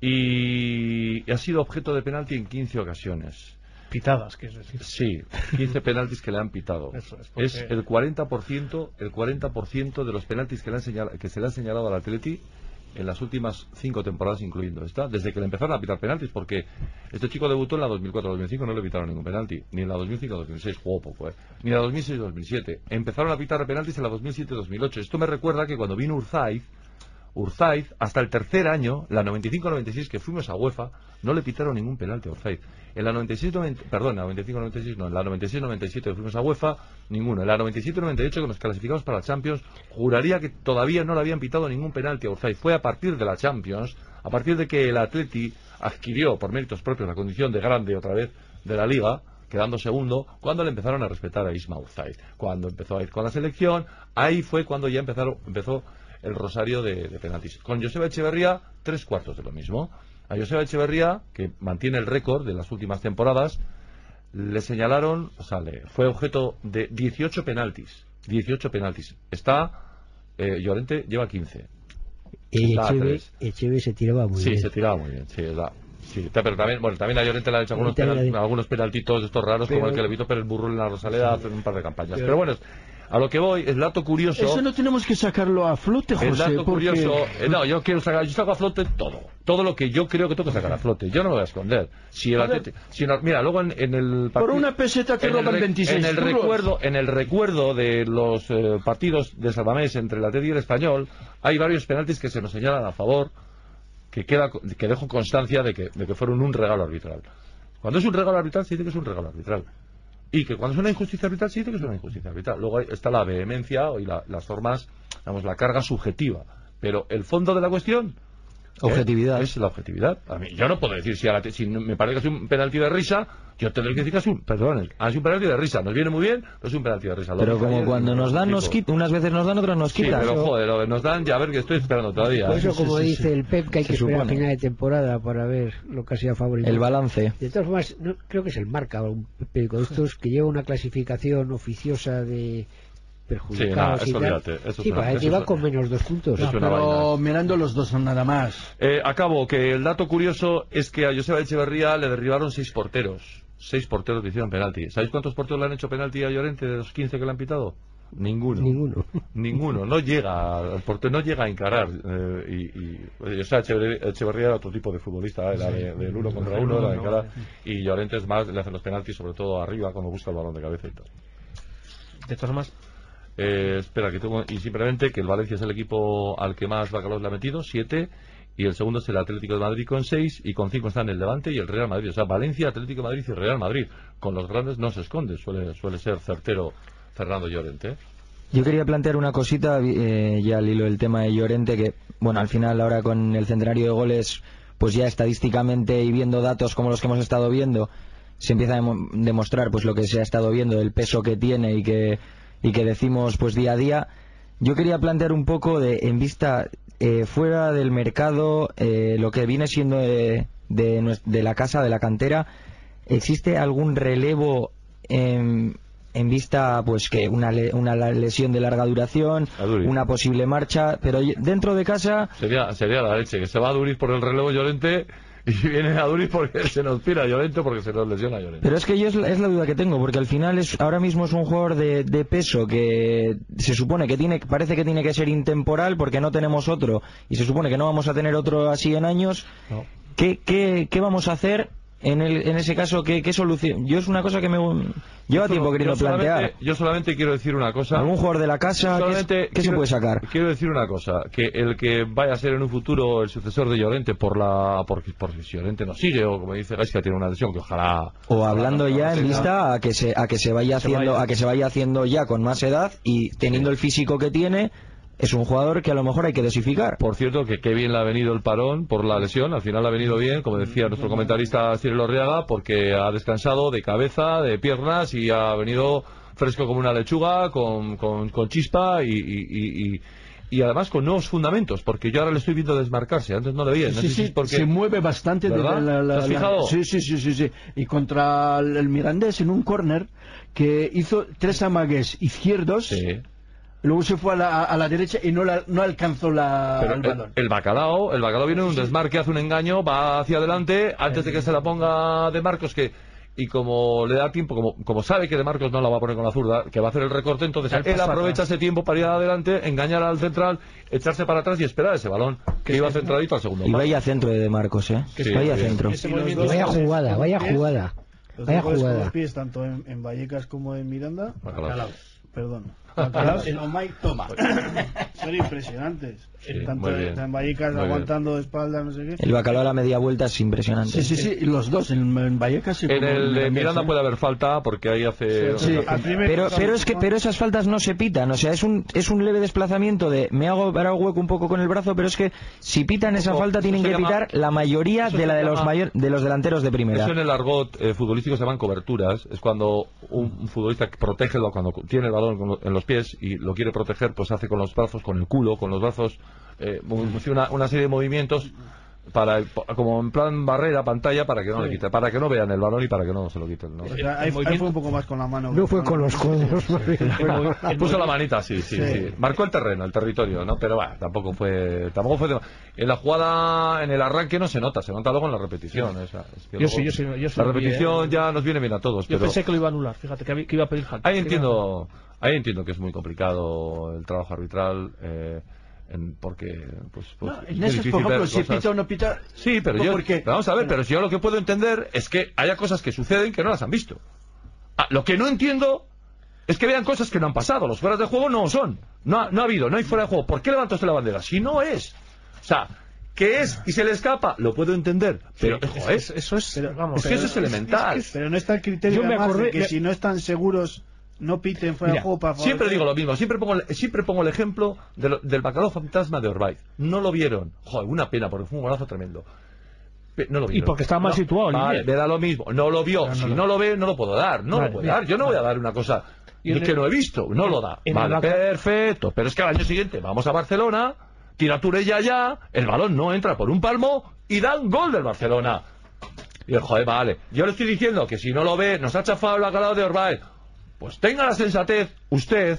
y ha sido objeto de penalti en 15 ocasiones. Pitadas, que es decir. Sí, 15 penaltis que le han pitado. Eso es, porque- es el 40%, el 40% de los penaltis que, le han señala- que se le han señalado al Atleti en las últimas cinco temporadas, incluyendo esta, desde que le empezaron a pitar penaltis, porque este chico debutó en la 2004-2005, no le pitaron ningún penalti, ni en la 2005-2006, jugó poco, ¿eh? ni en la 2006-2007. Empezaron a pitar penaltis en la 2007-2008. Esto me recuerda que cuando vino Urzaiz, Urzaiz, hasta el tercer año, la 95-96 que fuimos a UEFA, no le pitaron ningún penalti a Urzaiz. En la 96-90, perdón, en la 95-96 no, en la 96-97 que fuimos a UEFA, ninguno. En la 97-98 que nos clasificamos para la Champions, juraría que todavía no le habían pitado ningún penalti a Urzaiz. Fue a partir de la Champions, a partir de que el Atleti adquirió por méritos propios la condición de grande otra vez de la Liga, quedando segundo, cuando le empezaron a respetar a Isma Urzaiz. Cuando empezó a ir con la selección, ahí fue cuando ya empezaron, empezó el rosario de, de penaltis. Con Joseba Echeverría, tres cuartos de lo mismo. A Joseba Echeverría, que mantiene el récord de las últimas temporadas, le señalaron, o sea, le- fue objeto de 18 penaltis. 18 penaltis. Está, eh, Llorente lleva 15. Y Echeve, se tiraba muy sí, bien. se tiraba muy bien. Sí, es la- sí, pero también, bueno, también a Llorente le han hecho algunos, penal- algunos penaltitos estos raros, Pero- como el que le evitó Pérez Burro en la Rosaleda hace un par de campañas. Pero- Pero bueno, a lo que voy, el dato curioso. Eso no tenemos que sacarlo a flote, El José. dato porque- curioso, eh, no, yo quiero sacar, yo saco a flote todo, todo lo que yo creo que tengo que sacar a flote. Yo no me voy a esconder. Si el. Atleti- si no- mira, luego en, en el Por partido- una peseta el roban re- 26 en el recuerdo, en el recuerdo de los eh, partidos de Sadamés entre el Atleti y el Español, hay varios penaltis que se nos señalan a favor, que queda, que dejo constancia de que, de que fueron un regalo arbitral. Cuando es un regalo arbitral se dice que es un regalo arbitral. Y que cuando es una injusticia arbitral se dice que es una injusticia arbitral. Luego está la vehemencia y la- las formas, digamos, la carga subjetiva. Pero el fondo de la cuestión Objetividad. es la objetividad. A mí, yo no puedo decir si, a la- si me parece que es un penalti de risa, yo tendré que decir que es un, perdón, es un penalti de risa. Nos viene muy bien, pero es un penalti de risa. Lo Pero como cuando no nos dan, nos quitan. Unas veces nos dan, otras nos Sí, quitan. pero joder, lo- nos dan, ya a ver que estoy esperando todavía. Por eso, Sí, como sí, sí, dice sí. el Pep, que hay que esperar a final de temporada para ver lo que ha sido a favor y El balance. De todas formas, no- creo que es el marca, un periódico de estos que lleva una clasificación oficiosa de perjudicados Sí, y no, eso olvídate, eso es sí, una- parece que eso va es- con menos dos puntos. No, pero vaina. mirando los dos nada más. Eh, acabo, que el dato curioso es que a Joseba Echeverría le derribaron seis porteros. Seis porteros le hicieron penalti. ¿Sabéis cuántos porteros le han hecho penalti a Llorente de los 15 que le han pitado? Ninguno. Ninguno. Ninguno. No llega, portero no llega a encarar. eh, y, y o sea, Echeverría, Echeverría era otro tipo de futbolista, era de- del uno contra uno, era de encarar. Y Llorente es más, le hacen los penaltis sobre todo arriba cuando busca el balón de cabeza y tal. De todas formas, Eh, espera, que tengo, y simplemente que el Valencia es el equipo al que más Bacalós le ha metido, siete, y el segundo es el Atlético de Madrid con seis, y con cinco están el Levante y el Real Madrid. O sea, Valencia, Atlético de Madrid y Real Madrid. Con los grandes no se esconde, suele, suele ser certero Fernando Llorente. ¿eh? Yo quería plantear una cosita, eh, ya al hilo del tema de Llorente, que, bueno, al final ahora con el centenario de goles, pues ya estadísticamente y viendo datos como los que hemos estado viendo, se empieza a demo- demostrar pues lo que se ha estado viendo, el peso que tiene y que, y que decimos pues día a día. Yo quería plantear un poco de, en vista, eh, fuera del mercado, eh, lo que viene siendo de, de nues- de la casa, de la cantera, ¿existe algún relevo en, en vista pues que una, le- una lesión de larga duración, una posible marcha, pero dentro de casa Sería, sería la leche, que se va a Duriz por el relevo Llorente y viene a Duriz porque se nos pira Llorente porque se nos lesiona Llorente. Pero es que yo es la, es la duda que tengo, porque al final es ahora mismo es un jugador de, de peso que se supone que tiene, parece que tiene que ser intemporal porque no tenemos otro y se supone que no vamos a tener otro así en años. ¿Qué, qué, qué vamos a hacer en, el, en ese caso, ¿qué, qué solución? Yo es una cosa que me lleva tiempo queriendo plantear. Yo solamente quiero decir una cosa. ¿Algún jugador de la casa? ¿Qué, se puede sacar? Quiero decir una cosa, que el que vaya a ser en un futuro el sucesor de Llorente por la porque, porque si Llorente no sigue o como dice Gaisca tiene una lesión que ojalá O hablando ojalá ya no en vista a que se a que se vaya haciendo vaya. a que se vaya haciendo ya con más edad y teniendo el físico que tiene es un jugador que a lo mejor hay que dosificar. Por cierto, que qué bien le ha venido el parón por la lesión. Al final le ha venido bien, como decía nuestro comentarista Cyril Orriaga, porque ha descansado de cabeza, de piernas y ha venido fresco como una lechuga, con, con, con chispa y, y, y- y- y además con nuevos fundamentos, porque yo ahora le estoy viendo desmarcarse. Antes no le veía. No Sí, sé si sí, porque... se mueve bastante. de la- la- ¿Te has la- fijado? Sí, sí, sí, sí, sí. Y contra el, el Mirandés en un córner que hizo tres amagues izquierdos, Sí. Luego se fue a la, a la derecha y no, la- no alcanzó la, Pero el el, balón. el bacalao, el bacalao viene de un desmarque, hace un engaño, va hacia adelante antes de que se la ponga de Marcos que y como le da tiempo, como, como sabe que de Marcos no la va a poner con la zurda, que va a hacer el recorte, entonces El él aprovecha atrás. ese tiempo para ir adelante, engañar al central, echarse para atrás y esperar ese balón que iba centradito al segundo. Y vaya centro de, de Marcos, ¿eh? Sí, vaya sí. centro. Y Vaya jugada, vaya jugada. Los Vaya dos goles con jugada. los pies, tanto en, en Vallecas como en Miranda. Bacalao. Perdón. Bacalaos El Omay toma. son impresionantes. Sí, tanto en Vallecas aguantando de espalda, no sé qué. El bacalao a la media vuelta es impresionante. Sí, sí, sí, y los dos, en, en Vallecas y En el de Miranda ¿eh? puede haber falta porque ahí hace... Sí, primer Pero, pero es que pero esas faltas no se pitan, o sea, es un es un leve desplazamiento de me hago ahora hueco un poco con el brazo, pero es que si pitan esa falta eso tienen que llama- pitar la mayoría de la de los mayor, de los delanteros de primera. Eso en el argot eh, futbolístico se llaman coberturas. Es cuando un, futbolista que protege, cuando tiene el balón con lo- en los pies y lo quiere proteger, pues hace con los brazos, con el culo, con los brazos, eh, mu- una, una serie de movimientos para el- como en plan barrera, pantalla, para que no le quite, para que no vean el balón y para que no se lo quiten. ¿no? O sea, ahí, fue un poco más con la mano. No fue con los codos. Puso la manita, sí, sí, Sí. sí. Marcó el terreno, el territorio, ¿no? Pero bueno, tampoco fue, tampoco fue. de- En la jugada, en el arranque no se nota, se nota luego en la repetición. esa. Es que Yo luego- sí, yo sí, yo sí La vi, repetición ¿eh? ya nos viene bien a todos. Yo pero... pensé que lo iba a anular, fíjate, que, había- que iba a pedir falta. Ahí entiendo, ahí entiendo que es muy complicado el trabajo arbitral, eh, en- porque pues, pues, No, en difícil por ejemplo, si pita o no pita. Sí, pero yo, porque- vamos a ver, bueno. pero si yo lo que puedo entender es que haya cosas que suceden que no las han visto. Ah, lo que no entiendo es que vean cosas que no han pasado. Los fueras de juego no son. No ha, no ha habido, no hay fuera de juego. ¿Por qué levantó usted la bandera? Si no es. O sea, que es y se le escapa, lo puedo entender. Pero, Es- joder, es- eso es, vamos, es que eso es elemental. Pero no está el criterio Yo me acordé- que me- si no están seguros no piten fuera de Mira, juego para Siempre digo lo mismo, siempre pongo el, siempre pongo el ejemplo de lo- del bacalao fantasma de Orbaiz. No lo vieron. Joder, una pena, porque fue un golazo tremendo. No lo vieron. porque estaba mal No, situado, Vale, me da lo mismo. No lo vio. si no lo ve, no lo puedo dar. No Vale, lo puedo mira, dar. Yo no voy a dar una cosa Y que el- no he visto. No lo da. el Vale, perfecto. Pero es que al año siguiente vamos a Barcelona, tira Turella ya, el balón no entra por un palmo y dan gol del Barcelona. Y el joder, vale. Yo le estoy diciendo que si no lo ve, nos ha chafado el bacalao de Orbaiz. Pues tenga la sensatez, usted,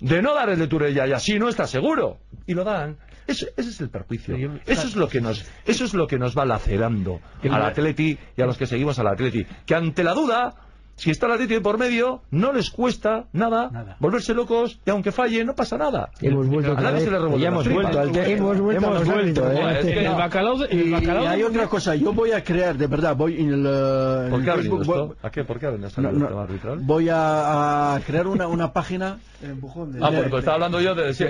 de no dar el de Turella y así no está seguro. Y lo dan. Eso- ese es el perjuicio. Eso es lo que nos, eso es lo que nos va lacerando al Atleti y a los que seguimos al Atleti. Que ante la duda, si está el Atleti de por medio, no les cuesta nada, Nada. volverse locos y aunque falle, no pasa nada. Hemos vuelto A nadie se le hemos vuelto al Hemos vuelto ¿eh? Es que- El bacalao de, el Y, bacalao y hay otra cosa, yo voy a crear, de verdad, voy en el, en ¿Por el qué Facebook, voy- ¿A qué? ¿Por qué ha venido no, el no, tema arbitral? voy a, a crear una, una página El empujón de Ah, pues estaba hablando yo de, sí,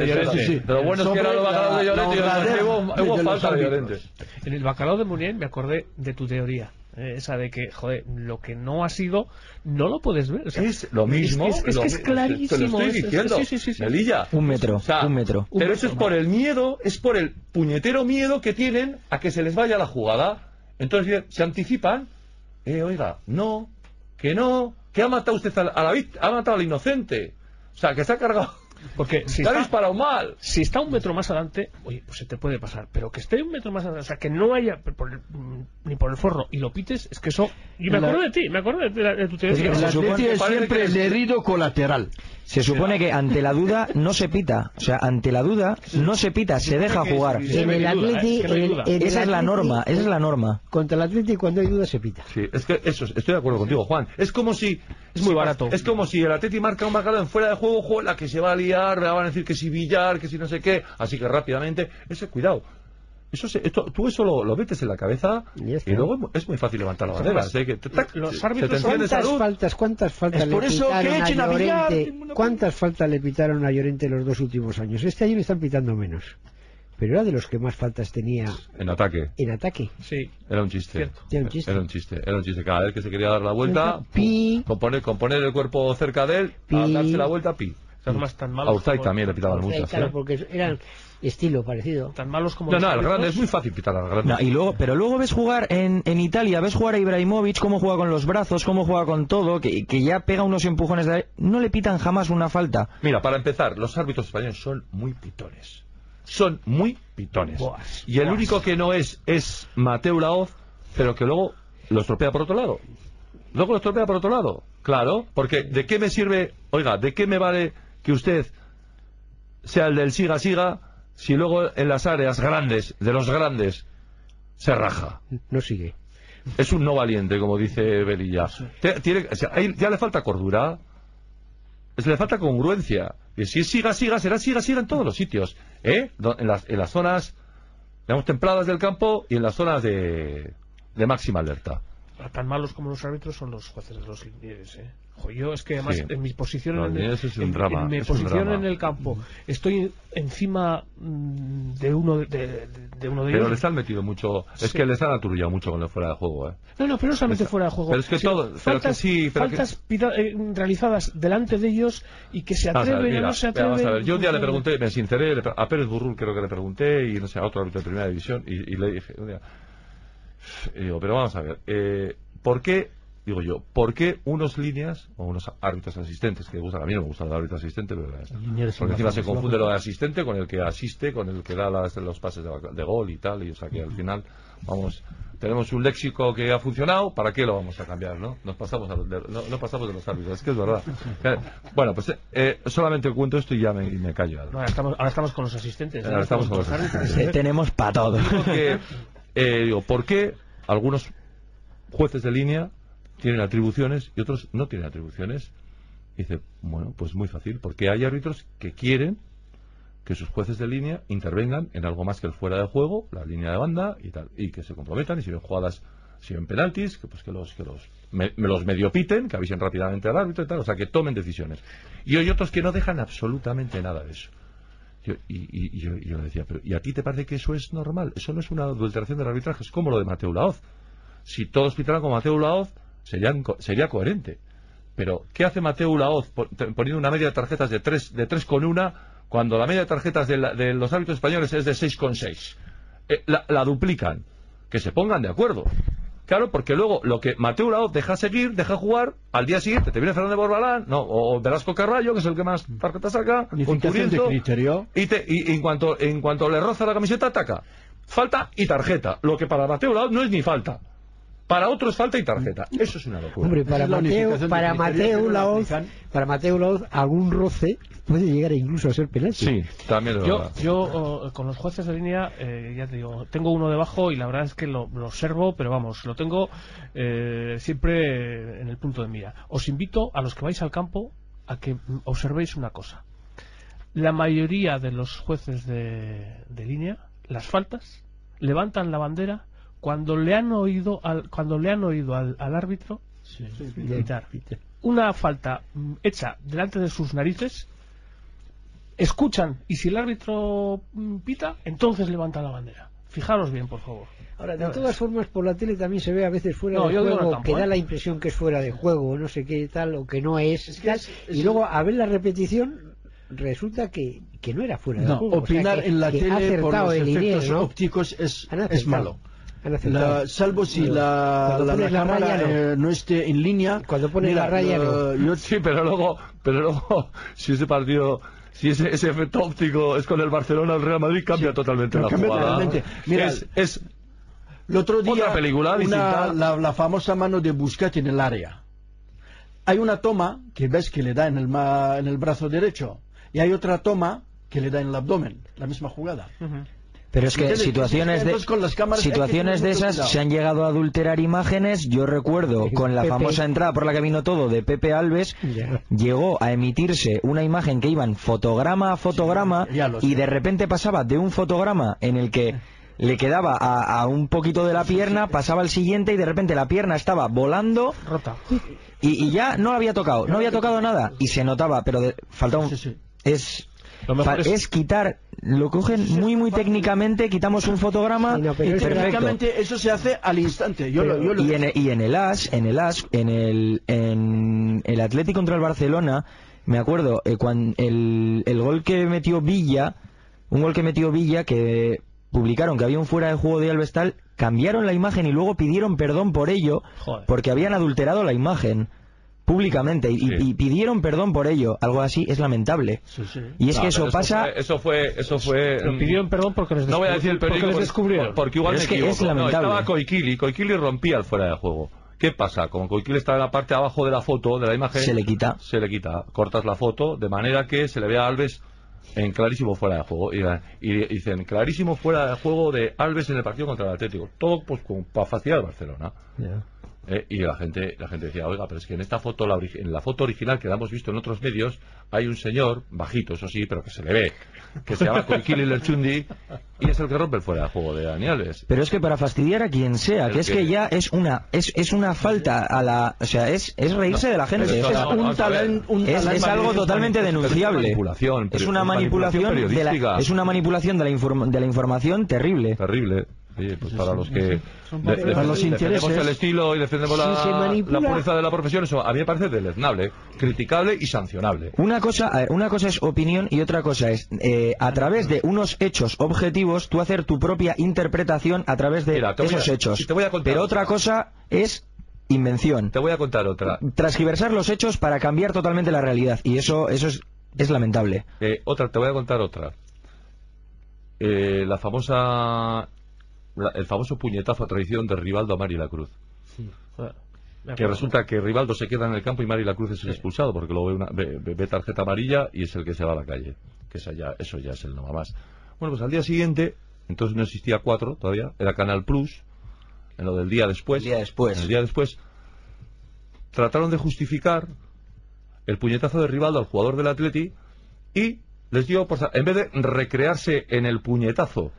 lo bueno es que era Sobre los bacalaos de Llorente y hubo, falta de. Llorente. En el bacalao de Munier me acordé de tu teoría. Eh, esa de que, joder, lo que no ha sido, no lo puedes ver. O sea, Es lo mismo. Es, que- es lo que es clarísimo. Te lo estoy es- es- diciendo. sí, sí, sí, sí. Melilla. Un metro, O sea, un metro. Pero eso es por el miedo, es por el puñetero miedo que tienen a que se les vaya la jugada. Entonces se anticipan. Eh, oiga, no, que no, que ha matado usted a la, a la ha matado al inocente. O sea, que se ha cargado. Porque si está, disparado mal. si está un metro más adelante, oye, pues se te puede pasar. Pero que esté un metro más adelante, o sea, que no haya por el- mm, ni por el forro y lo pites, es que eso. Y me La- acuerdo de ti, me acuerdo de, de de tu teoría. El se supone- Atleti es parece siempre el herido colateral. Se supone que ante la duda no se pita. O sea, ante la duda no se pita, se deja jugar. En el ¿eh? Atleti, Esa es la norma, esa es la norma. Contra el Atleti cuando hay duda se pita. Sí, es que eso, estoy de acuerdo contigo, Juan. Es como si. Es muy barato. Es como si el Atleti marca un bacalao en fuera de juego, la que se va a liar, me van a decir que si billar, que si no sé qué. Así que rápidamente, ese cuidado. Eso se- esto- tú eso lo, lo metes en la cabeza Y luego es mu- es muy fácil levantar la bandera. Así que, tac, los árbitros ¿Cuántas salud. faltas, cuántas faltas Es le por eso que pitaron echen a a Llorente? una- ¿Cuántas faltas le pitaron a Llorente los dos últimos años? Este año le están pitando menos. Pero era de los que más faltas tenía En ataque. en ataque. Sí. Era un chiste. Era un chiste. Era un chiste. Era un chiste. Cada vez que se quería dar la vuelta, Pi. pum, con, poner, con poner el cuerpo cerca de él, Pi. a darse la vuelta, pi. Tan A como- también le pitaban muchas. claro, ¿eh? porque eran estilo parecido. Tan malos como No, los no, el árbitros. grande es muy fácil pitar al grande. No, y luego, pero luego ves jugar en, en Italia, ves jugar a Ibrahimovic, cómo juega con los brazos, cómo juega con todo, que, que ya pega unos empujones de... No le pitan jamás una falta. Mira, para empezar, los árbitros españoles son muy pitones. Son muy pitones. Y el único que no es es Mateo Laoz, pero que luego lo estropea por otro lado. Luego lo estropea por otro lado. Claro, porque ¿de qué me sirve, oiga, de qué me vale que usted sea el del siga siga si luego en las áreas grandes, de los grandes, se raja? No sigue. Es un no valiente, como dice Belilla. Tiene- o sea, ahí ya le falta cordura. Le falta congruencia. Y si siga, siga, será siga, siga en todos los sitios. ¿eh? En, las, en las zonas, digamos, templadas del campo y en las zonas de, de máxima alerta. Tan malos como los árbitros son los jueces de los linieres, ¿eh? Yo es que además Sí. en mi posición, en, linieres es un en- drama, en mi es un posición drama. en el campo, estoy encima mm, de uno de, de- de uno de Pero ellos. les han metido mucho. Es Sí. que les han aturullado mucho con el fuera de juego. ¿eh? No, no, pero no solamente fuera de juego. Pero es que sino todo- pero faltas, que sí, pero faltas eh, realizadas delante de ellos y que se ver, atreven o mira, no se atreven. a ver, yo un día le pregunté, me sinceré, a Pérez Burrul creo que le pregunté, y no sé, a otro árbitro de primera división, y, y le dije, un día, y digo, pero vamos a ver, eh, ¿por qué, digo yo, por qué unos líneas, o unos árbitros asistentes, que gustan, a mí no me gusta el árbitro asistente, pero, Líneas porque encima se confunde lo de asistente con el que asiste, con el que da las- los pases de, de gol y tal, y o sea que al final, vamos, tenemos un léxico que ha funcionado, ¿para qué lo vamos a cambiar, no? Nos pasamos a- de, no, no pasamos de los árbitros, es que es verdad. Eh, Bueno, pues eh, solamente cuento esto y ya me, y me callo. No, ahora, estamos, ahora estamos con los asistentes. Ahora estamos con los árbitros. asistentes. Eh, tenemos para todo. Que, eh, digo, ¿por qué algunos jueces de línea tienen atribuciones y otros no tienen atribuciones? Dice, bueno, pues muy fácil, porque hay árbitros que quieren que sus jueces de línea intervengan en algo más que el fuera de juego, la línea de banda y tal, y que se comprometan y si ven jugadas, si ven penaltis, que pues que los que los me los medio piten, que avisen rápidamente al árbitro y tal, o sea que tomen decisiones. Y hay otros que no dejan absolutamente nada de eso. Yo- y, yo, yo decía, pero ¿y a ti te parece que eso es normal? Eso no es una adulteración del arbitraje, es como lo de Mateo Laoz. Si todos pitaran como Mateo Laoz, serían sería coherente. Pero, ¿qué hace Mateo Laoz poniendo una media de tarjetas de 3, de tres con una cuando la media de tarjetas de, los árbitros españoles es de 6 con 6? Eh, la, la duplican. Que se pongan de acuerdo. Claro, porque luego lo que Mateo Laoz deja seguir, deja jugar, al día siguiente te viene Fernando Borbalán, no, o Velasco Carballo, que es el que más tarjetas saca, de Turienzo, criterio. y, te- y en, cuanto, en cuanto le roza la camiseta, ataca. Falta y tarjeta. Lo que para Mateo Laoz no es ni falta. Para otro es falta y tarjeta. Eso es una locura. Hombre, para es Mateo, para Mateo Laoz, para Mateo Laoz, algún roce puede llegar incluso a ser penalti. sí, también es Yo, verdad. yo oh, con los jueces de línea, eh, ya te digo, tengo uno debajo y la verdad es que lo, lo observo, pero vamos, lo tengo eh, siempre en el punto de mira. Os invito a los que vais al campo a que observéis una cosa. La mayoría de los jueces de, de línea, las faltas, levantan la bandera cuando le han oído al, cuando le han oído al, al árbitro. Una falta mm, hecha delante de sus narices escuchan y si el árbitro mm, pita, entonces levanta la bandera. Fijaros bien, por favor. Ahora, de todas formas, por la tele también se ve a veces fuera No, de juego, campo, que ¿eh? da la impresión que es fuera de juego, o no sé qué tal, o que no es. que tal, es- y luego, a ver la repetición, resulta que, que no era fuera de No, juego. o sea, opinar que- en la tele por los efectos Liniers, ¿no? ópticos es, malo. Han acertado. La- salvo si la, la, la la cámara raya, no. eh, no esté en línea. Cuando pones Mira, la raya, yo- yo- Sí, pero luego, pero luego, si ese partido, si ese, ese efecto óptico es con el Barcelona o el Real Madrid, cambia totalmente no, la cambia jugada. totalmente. Mira, es, es El otro día, Otra película una- la, la famosa mano de Busquets en el área. Hay una toma que ves que le da en el, ma- en el brazo derecho y hay otra toma que le da en el abdomen, la misma jugada. Pero es que situaciones de entonces, con las cámaras hay que situaciones de esas cuidado. se han llegado a adulterar imágenes. Yo recuerdo con la Pepe. famosa entrada por la que vino todo de Pepe Alves, Ya. llegó a emitirse una imagen que iban fotograma a fotograma y de repente pasaba de un fotograma en el que le quedaba a, a un poquito de la pierna, pasaba al siguiente y de repente la pierna estaba volando Rota. y, y ya no había tocado, no había tocado nada y se notaba, pero de- faltaba un... Sí, sí. Es, Lo mejor fa- es- es quitar, lo cogen muy muy técnicamente, quitamos un fotograma Sí, no, pero Y técnicamente eso se hace al instante. Yo lo, yo lo- Y en, y en el AS, en el AS, en el, en el Atlético contra el Barcelona, me acuerdo, eh, cuando el, el gol que metió Villa, un gol que metió Villa, que publicaron que había un fuera de juego de Alvestal, cambiaron la imagen y luego pidieron perdón por ello, Joder. porque habían adulterado la imagen públicamente y, y- Sí. y pidieron perdón por ello. Algo así es lamentable. Sí, sí. Y es No, que eso pasa... Fue, eso fue. Eso fue Lo pidieron perdón porque les No voy a decir el porque periódico les descubrieron. porque igual me es que equivoco. es no, lamentable. estaba Coiquili, Coiquili rompía el fuera de juego. ¿Qué pasa? Como Coiquili está en la parte de abajo de la foto, de la imagen, Se le quita. Se le quita. Cortas la foto de manera que se le vea a Alves en clarísimo fuera de juego. Y, y dicen, clarísimo fuera de juego de Alves en el partido contra el Atlético. Todo pues con, para facilitar al Barcelona. Eh, y la gente la gente decía, oiga, pero es que en esta foto, la en la foto original que la hemos visto en otros medios, hay un señor, bajito, eso sí, pero que se le ve, que se llama Coiquili Lerchundi, y es el que rompe el fuera de juego de Dani Alves. Pero es que para fastidiar a quien sea, que es que- que ya es una es, es una falta a la, o sea, es, es reírse de la gente. no, un talento, un es, es algo totalmente es denunciable. manipulación, Es una manipulación, de la, es una manipulación de la, inform- de la información terrible. Terrible. Pues para los que de- papeles. de- Para los defendemos intereses. el estilo y defendemos Si la, se manipula- la pureza de la profesión, eso a mí me parece deleznable, criticable y sancionable. Una cosa, ver, una cosa es opinión y otra cosa es eh, a través de unos hechos objetivos tú hacer tu propia interpretación a través de Mira, a- esos hechos. y te voy a contar Pero otra. otra cosa es invención. Te voy a contar otra. Transgiversar los hechos para cambiar totalmente la realidad y eso eso es, es lamentable. Eh, otra, te voy a contar otra. Eh, la famosa, la- el famoso puñetazo a traición de Rivaldo a Mari la Cruz. Joder. Que resulta que Rivaldo se queda en el campo y Mari la Cruz es el expulsado porque lo ve, una, ve, ve- tarjeta amarilla y es el que se va a la calle. Que esa ya, eso ya es el no más. Bueno, pues al día siguiente, entonces no existía cuatro todavía, era Canal Plus, en lo del día después. El día después. en el día después, trataron de justificar el puñetazo de Rivaldo al jugador del Atleti y les dio, por, en vez de recrearse en el puñetazo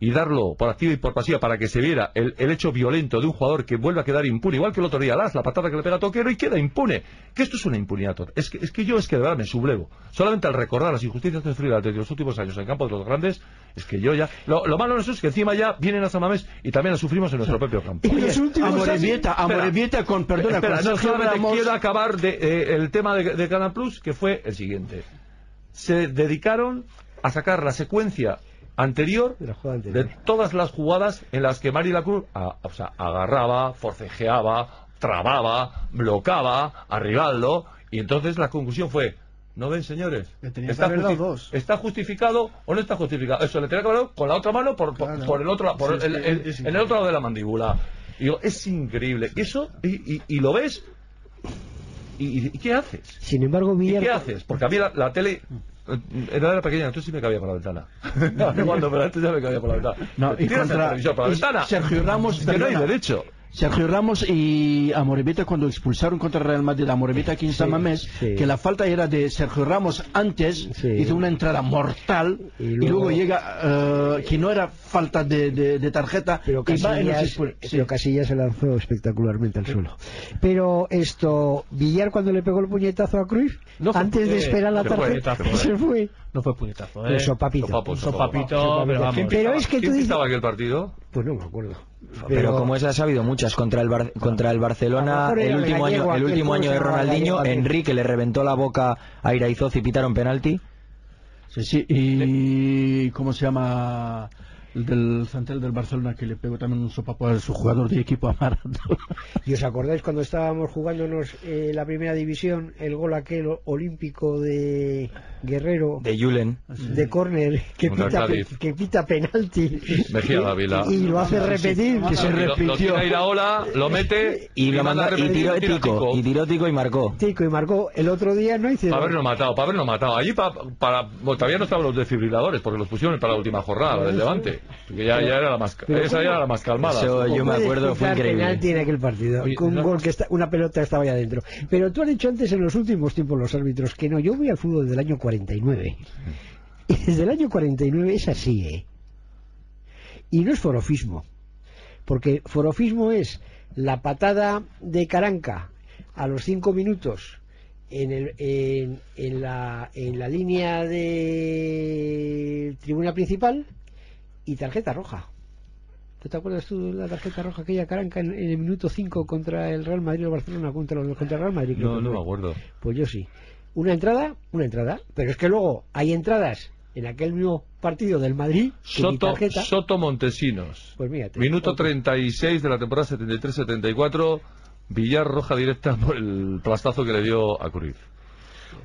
y darlo por activa y por pasiva para que se viera el, el hecho violento de un jugador que vuelve a quedar impune, igual que el otro día Las, la patada que le pega a Toquero y queda impune. Que esto es una impunidad. total. Es que, es que yo es que de verdad me sublevo. Solamente al recordar las injusticias el Atleti los últimos años en campo de los grandes, es que yo ya... Lo, lo malo de eso es que encima ya vienen a San Mamés y también la sufrimos en nuestro propio campo. Oye, los últimos Amorebieta. Amorebieta con, perdona, Espera, con no, solamente Ramos. quiero acabar de, eh, el tema de, de Canal Plus, que fue el siguiente. Se dedicaron a sacar la secuencia anterior De la jugada de anterior. todas las jugadas en las que Mari Lacruz a- o sea, agarraba, forcejeaba, trababa, bloqueaba a Rivaldo, y entonces la conclusión fue, ¿no ven, señores? Dos. ¿Está justificado o no está justificado? Eso, le tenía que haber dado con la otra mano por, por- Claro. por el otro, por Sí, el- es que el- es en el otro lado de la mandíbula. Y digo, es increíble. Eso, y, y- y lo ves, y, y- ¿y qué haces? Sin embargo, ¿Y Villar... qué haces? Porque a mí la, la tele eh, era, era pequeña, entonces sí me cabía por la ventana. Cuando, pero antes ya me cabía por la ventana. No, y contra- televisor por la y ventana. Sergio Ramos, que no hay derecho. Sergio Ramos y Amorebieta cuando expulsaron contra Real Madrid a Amorebieta aquí en San Mamés, sí. que la falta era de Sergio Ramos antes, Sí. hizo una entrada mortal Y y luego- llega eh, que no era falta de, de- de tarjeta pero Casillas, pero Casillas se lanzó espectacularmente al suelo. Pero esto, Villar cuando le pegó el puñetazo a Cruz, No fue antes de esperar la se fue, tarjeta, se fue. No fue puñetazo, ¿eh? Pero sopapito. Sopapo, sopapito, pero vamos. Pero es que tú ¿Quién dices... pitaba aquel partido? Pues no me acuerdo. Pero, como esas ha habido muchas contra el Bar- contra el Barcelona el último año el último ¿cómo año de Ronaldinho? Enrique le reventó la boca a Iraizoz y pitaron penalti. Sí, sí, y ¿cómo se llama? El del central del Barcelona que le pegó también un sopapo a su jugador de equipo a Maradona. ¿Y os acordáis cuando estábamos jugándonos eh, la primera división, el gol aquel olímpico de Guerrero de Julen. de córner que pita, que pita penalti Mejía Y- Dávila. y, lo hace repetir Que se Y lo- Lo, repitió. mete Y lo manda y repetir, tiró tico, Tico. y tiró tico y marcó. Tico y marcó el otro día no hizo Para habernos matado, para habernos matado. Allí pa- para, bueno, todavía no estaban los desfibriladores porque los pusieron para la última jornada, del Levante. Que ya, ya era la más, pero esa ya ¿cómo? era la más calmada. Eso yo me acuerdo, fue increíble. penalti en aquel partido Oye, con un no- gol que está, una pelota estaba ya dentro pero tú has dicho antes en los últimos tiempos los árbitros que no yo voy al fútbol del año 49 y desde el año 49 es así ¿eh? Y no es forofismo, porque forofismo es la patada de Caranca a los cinco minutos en, el, en, en la, en la línea de tribuna principal y tarjeta roja. ¿Tú te acuerdas tú de la tarjeta roja aquella Caranca en, en el minuto 5 contra el Real Madrid o Barcelona contra, los- contra el Real Madrid? No, no me acuerdo. Pues yo sí. Una entrada, una entrada. Pero es que luego hay entradas en aquel mismo partido del Madrid Soto, tarjeta. Soto Montesinos. Pues mírate. Minuto Otro. 36 de la temporada 73-74. Villar roja directa por el plastazo que le dio a Cruz.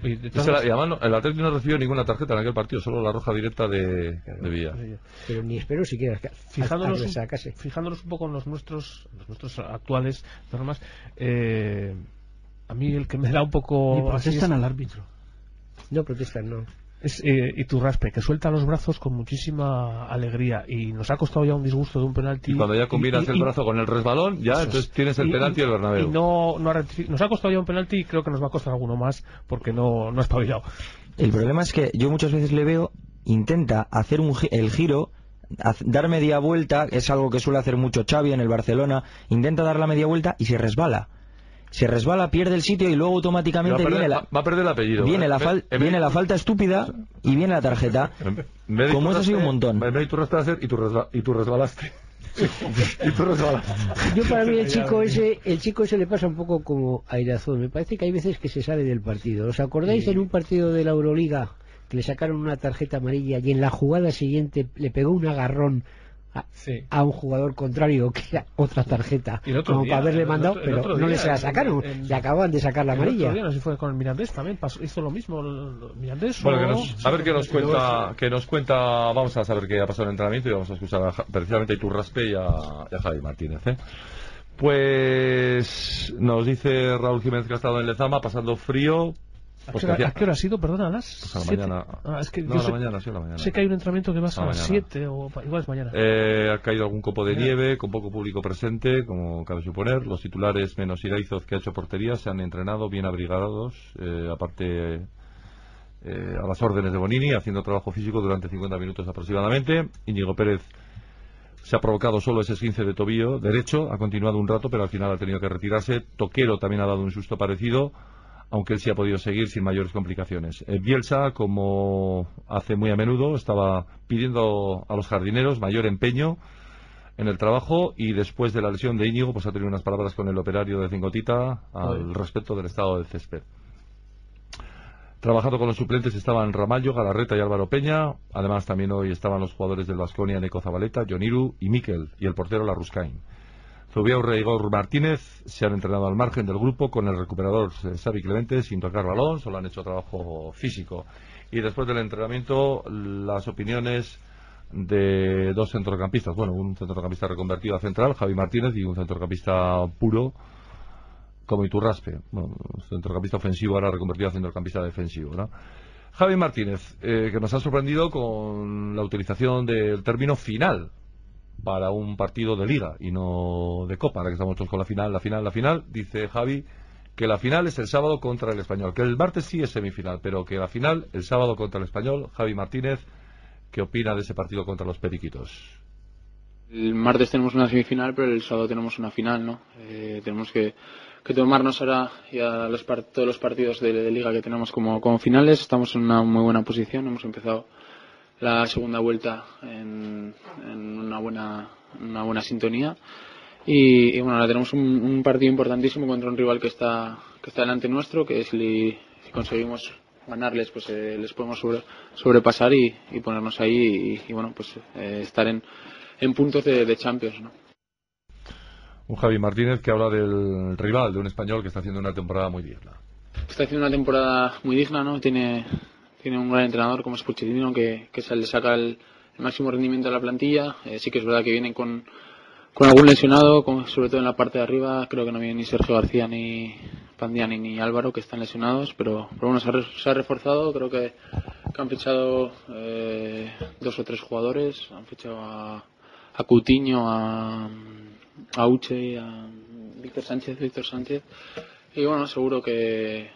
Y Y, la- y además no- el Atlético no recibió ninguna tarjeta en aquel partido, solo la roja directa de, de Villar. Pero ni espero siquiera fijándonos, a- a- un, fijándonos un poco en los nuestros, los nuestros actuales normas, eh, a mí el que me da un Y poco así protestan al árbitro. No protestan, no. Es, eh, Iturraspe, que suelta los brazos con muchísima alegría y nos ha costado ya un disgusto de un penalti. Y cuando ya combinas y- el y- brazo con el resbalón, ya es. entonces tienes el Y- penalti del Bernabéu. Y no, no ha rectifi- nos ha costado ya un penalti y creo que nos va a costar alguno más porque no, no ha espabilado. El problema es que yo muchas veces le veo, intenta hacer un, gi- el giro, dar media vuelta, es algo que suele hacer mucho Xavi en el Barcelona, intenta dar la media vuelta y se resbala. Se resbala, pierde el sitio y luego va, a automáticamente perder, viene la, va- a perder el apellido. viene ¿eh? la, fal- viene la falta estúpida y viene la tarjeta. Como eso ha sido un montón. Va a ser y tú, resba- y tú resbalaste. y tú resbalaste. Yo para mí el chico ese, el chico ese le pasa un poco como a Irazón. Me parece que hay veces que se sale del partido. ¿Os acordáis en un partido de la Euroliga que le sacaron una tarjeta amarilla y en la jugada siguiente le pegó un agarrón a, Sí. a un jugador contrario que era otra tarjeta otro como día, para haberle mandado, otro- pero otro no día, le se la sacaron. en- le acaban de sacar la El otro amarilla. día, no sé si fue con el Mirandés también, pasó- hizo lo mismo el el Mirandés. Bueno, o- que nos- a ver qué nos cuenta, que nos cuenta, vamos a saber qué ha pasado en el entrenamiento y vamos a escuchar a, precisamente a Iturraspe y a, y a Javi Martínez. ¿eh? Pues nos dice Raúl Jiménez que ha estado en Lezama pasando frío. ¿A Pues qué, hora, a qué hora ha sido? Perdona, a las Pues a la siete. mañana. Ah, es que no, yo a la sé, mañana, sí, a la mañana. sé que hay un entrenamiento que vas A a la las mañana. 7 o igual es mañana. Eh, ha caído algún copo de nieve, con poco público presente, como cabe suponer. Los titulares, menos Iraizoz, que ha hecho portería, se han entrenado bien abrigados, eh, aparte eh, a las órdenes de Bonini, haciendo trabajo físico durante 50 minutos aproximadamente. Íñigo Pérez se ha provocado solo ese esguince de tobillo derecho, ha continuado un rato, pero al final ha tenido que retirarse. Toquero también ha dado un susto parecido, aunque él sí ha podido seguir sin mayores complicaciones. Eh, Bielsa, como hace muy a menudo, estaba pidiendo a los jardineros mayor empeño en el trabajo y después de la lesión de Íñigo, pues ha tenido unas palabras con el operario de Cingotita al respecto del estado del césped. Trabajando con los suplentes estaban Ramallo, Galarreta y Álvaro Peña. Además, también hoy estaban los jugadores del Vasconia, Neco Zabaleta, Joniru y Miquel, y el portero Larruscain. Zubiaurre y Igor Martínez se han entrenado al margen del grupo con el recuperador eh, Xavi Clemente sin tocar balón, solo han hecho trabajo físico. Y después del entrenamiento, las opiniones de dos centrocampistas. Bueno, un centrocampista reconvertido a central, Javi Martínez, y un centrocampista puro, como Iturraspe. Bueno, centrocampista ofensivo ahora reconvertido a centrocampista defensivo, ¿no? Javi Martínez, eh, que nos ha sorprendido con la utilización del término final para un partido de liga y no de copa, ahora que estamos todos con la final, la final, la final, dice Javi que la final es el sábado contra el español, que el martes sí es semifinal, pero que la final el sábado contra el español, Javi Martínez, ¿qué opina de ese partido contra los periquitos? El martes tenemos una semifinal, pero el sábado tenemos una final, ¿no? Eh, tenemos que, que tomarnos ahora ya los todos los partidos de, liga que tenemos como finales. Estamos en una muy buena posición. Hemos empezado la segunda vuelta en, en una buena una buena sintonía. Y, y bueno, ahora tenemos un, un partido importantísimo contra un rival que está que está delante nuestro, que si, si conseguimos ganarles, pues eh, les podemos sobre- sobrepasar y, y ponernos ahí y, y, bueno, pues eh, estar en, en puntos de, de Champions, ¿no? Un Javi Martínez que habla del rival, de un español que está haciendo una temporada muy digna. Está haciendo una temporada muy digna, ¿no? Tiene, tiene un gran entrenador como es Pochettino que, que se le saca el, máximo rendimiento a la plantilla. Eh, sí que es verdad que vienen con, con algún lesionado, con- sobre todo en la parte de arriba. Creo que no viene ni Sergio García, ni Pandiani, ni Álvaro, que están lesionados. Pero, pero bueno, se ha, se ha reforzado. Creo que, han fichado eh, dos o tres jugadores. Han fichado a, a Coutinho, a, a Uche a Víctor Sánchez. Víctor Sánchez. Y bueno, seguro que,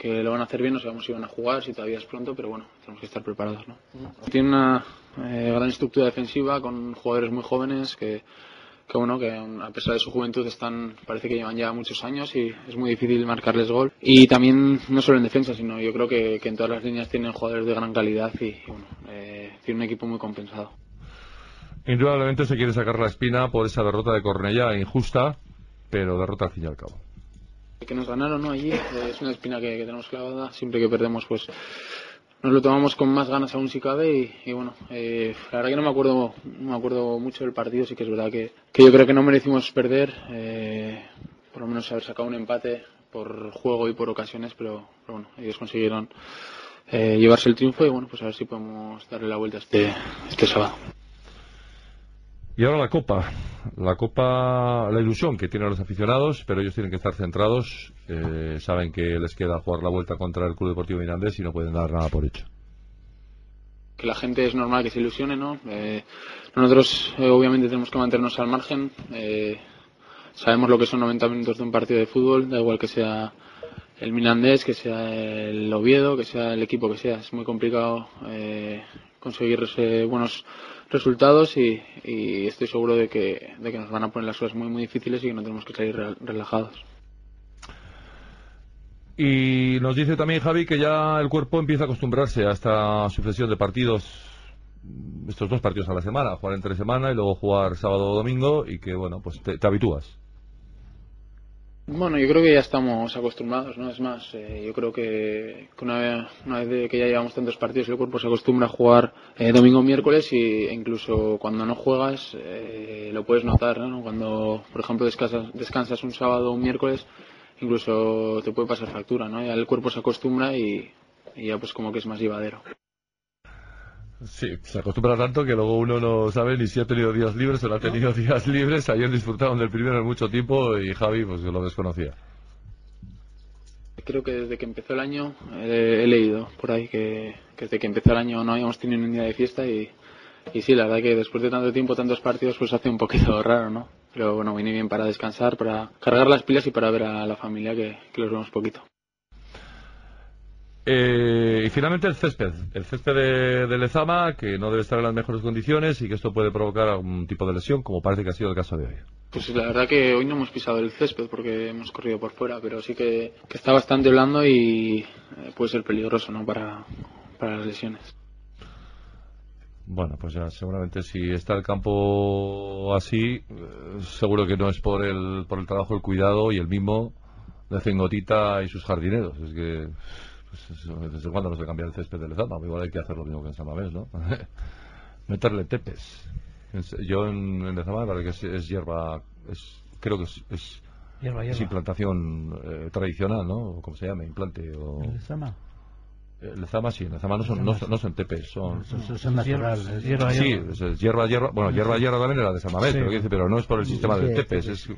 que lo van a hacer bien, no sabemos si van a jugar, si todavía es pronto, pero bueno, tenemos que estar preparados. ¿no? Tiene una eh, gran estructura defensiva con jugadores muy jóvenes que, que bueno, que a pesar de su juventud están, parece que llevan ya muchos años y es muy difícil marcarles gol. Y también no solo en defensa, sino yo creo que, que en todas las líneas tienen jugadores de gran calidad y, y bueno, eh, tiene un equipo muy compensado. Indudablemente se quiere sacar la espina por esa derrota de Cornellá injusta, pero derrota al fin y al cabo. Que nos ganaron ¿no? allí eh, es una espina que, tenemos clavada. Siempre que perdemos, pues nos lo tomamos con más ganas aún si cabe y, bueno, eh, la verdad que no me acuerdo no me acuerdo mucho del partido, sí que es verdad que, que yo creo que no merecimos perder, eh, por lo menos haber sacado un empate por juego y por ocasiones, pero, pero bueno, ellos consiguieron eh, llevarse el triunfo y bueno, pues a ver si podemos darle la vuelta este, este sábado. Y ahora la Copa. La Copa, la ilusión que tienen los aficionados, pero ellos tienen que estar centrados. eh, saben que les queda jugar la vuelta contra el Club Deportivo Mirandés y no pueden dar nada por hecho. que la gente es normal que se ilusione, ¿no? Eh, nosotros eh, obviamente tenemos que mantenernos al margen. eh, sabemos lo que son 90 minutos de un partido de fútbol, da igual que sea el Mirandés, que sea el Oviedo, que sea el equipo que sea. Es muy complicado eh, conseguir buenos resultados y, y estoy seguro de que, de que nos van a poner las cosas muy muy difíciles y que no tenemos que salir re- relajados. Y nos dice también Javi que ya el cuerpo empieza a acostumbrarse a esta sucesión de partidos, estos dos partidos a la semana, jugar entre semana y luego jugar sábado o domingo y que bueno, pues te, te habitúas. Bueno, yo creo que ya estamos acostumbrados, ¿no? Es más, eh, yo creo que, que una, una vez que ya llevamos tantos partidos, el cuerpo se acostumbra a jugar eh, domingo miércoles y, e incluso cuando no juegas eh, lo puedes notar, ¿no? Cuando, por ejemplo, descansas, descansas un sábado o un miércoles, incluso te puede pasar factura, ¿no? Ya el cuerpo se acostumbra y ya pues como que es más llevadero. Sí, se acostumbra tanto que luego uno no sabe ni si ha tenido días libres o no ha tenido días libres. Ayer disfrutaron del primero en mucho tiempo y Javi pues lo desconocía. Creo que desde que empezó el año eh, he leído por ahí que, que desde que empezó el año no habíamos tenido ni un día de fiesta y, y sí, la verdad que después de tanto tiempo, tantos partidos, pues hace un poquito raro, ¿no? Pero bueno, viene bien para descansar, para cargar las pilas y para ver a la familia que, que los vemos poquito. Eh, y finalmente el césped. El césped de, de Lezama, que no debe estar en las mejores condiciones y que esto puede provocar algún tipo de lesión, como parece que ha sido el caso de hoy. Pues la verdad que hoy no hemos pisado el césped porque hemos corrido por fuera, pero sí que, que está bastante blando y eh, puede ser peligroso, ¿no? Para, para las lesiones. Bueno, pues ya seguramente si está el campo así, eh, seguro que no es por el, por el trabajo, el cuidado y el mimo de Cengotita y sus jardineros. Es que, pues, ¿desde cuándo no se cambia el césped de Lezama? Igual hay que hacer lo mismo que en San Mamés, ¿no? Meterle tepes. Es- Yo en, en Lezama, para que es, es hierba, es, creo que es, es, Hierba, es hierba. implantación eh, tradicional, ¿no? O como se llame, implante. O... Eh, Lezama sí, Lezama no son, no, son- no son tepes, son, Eso, eso es natural. Hierba, es- hierba, Sí, es, es hierba, hierba. Bueno, hierba, hierba también era de San Mamés, Sí. pero, pero no es por el sistema del tepes, es,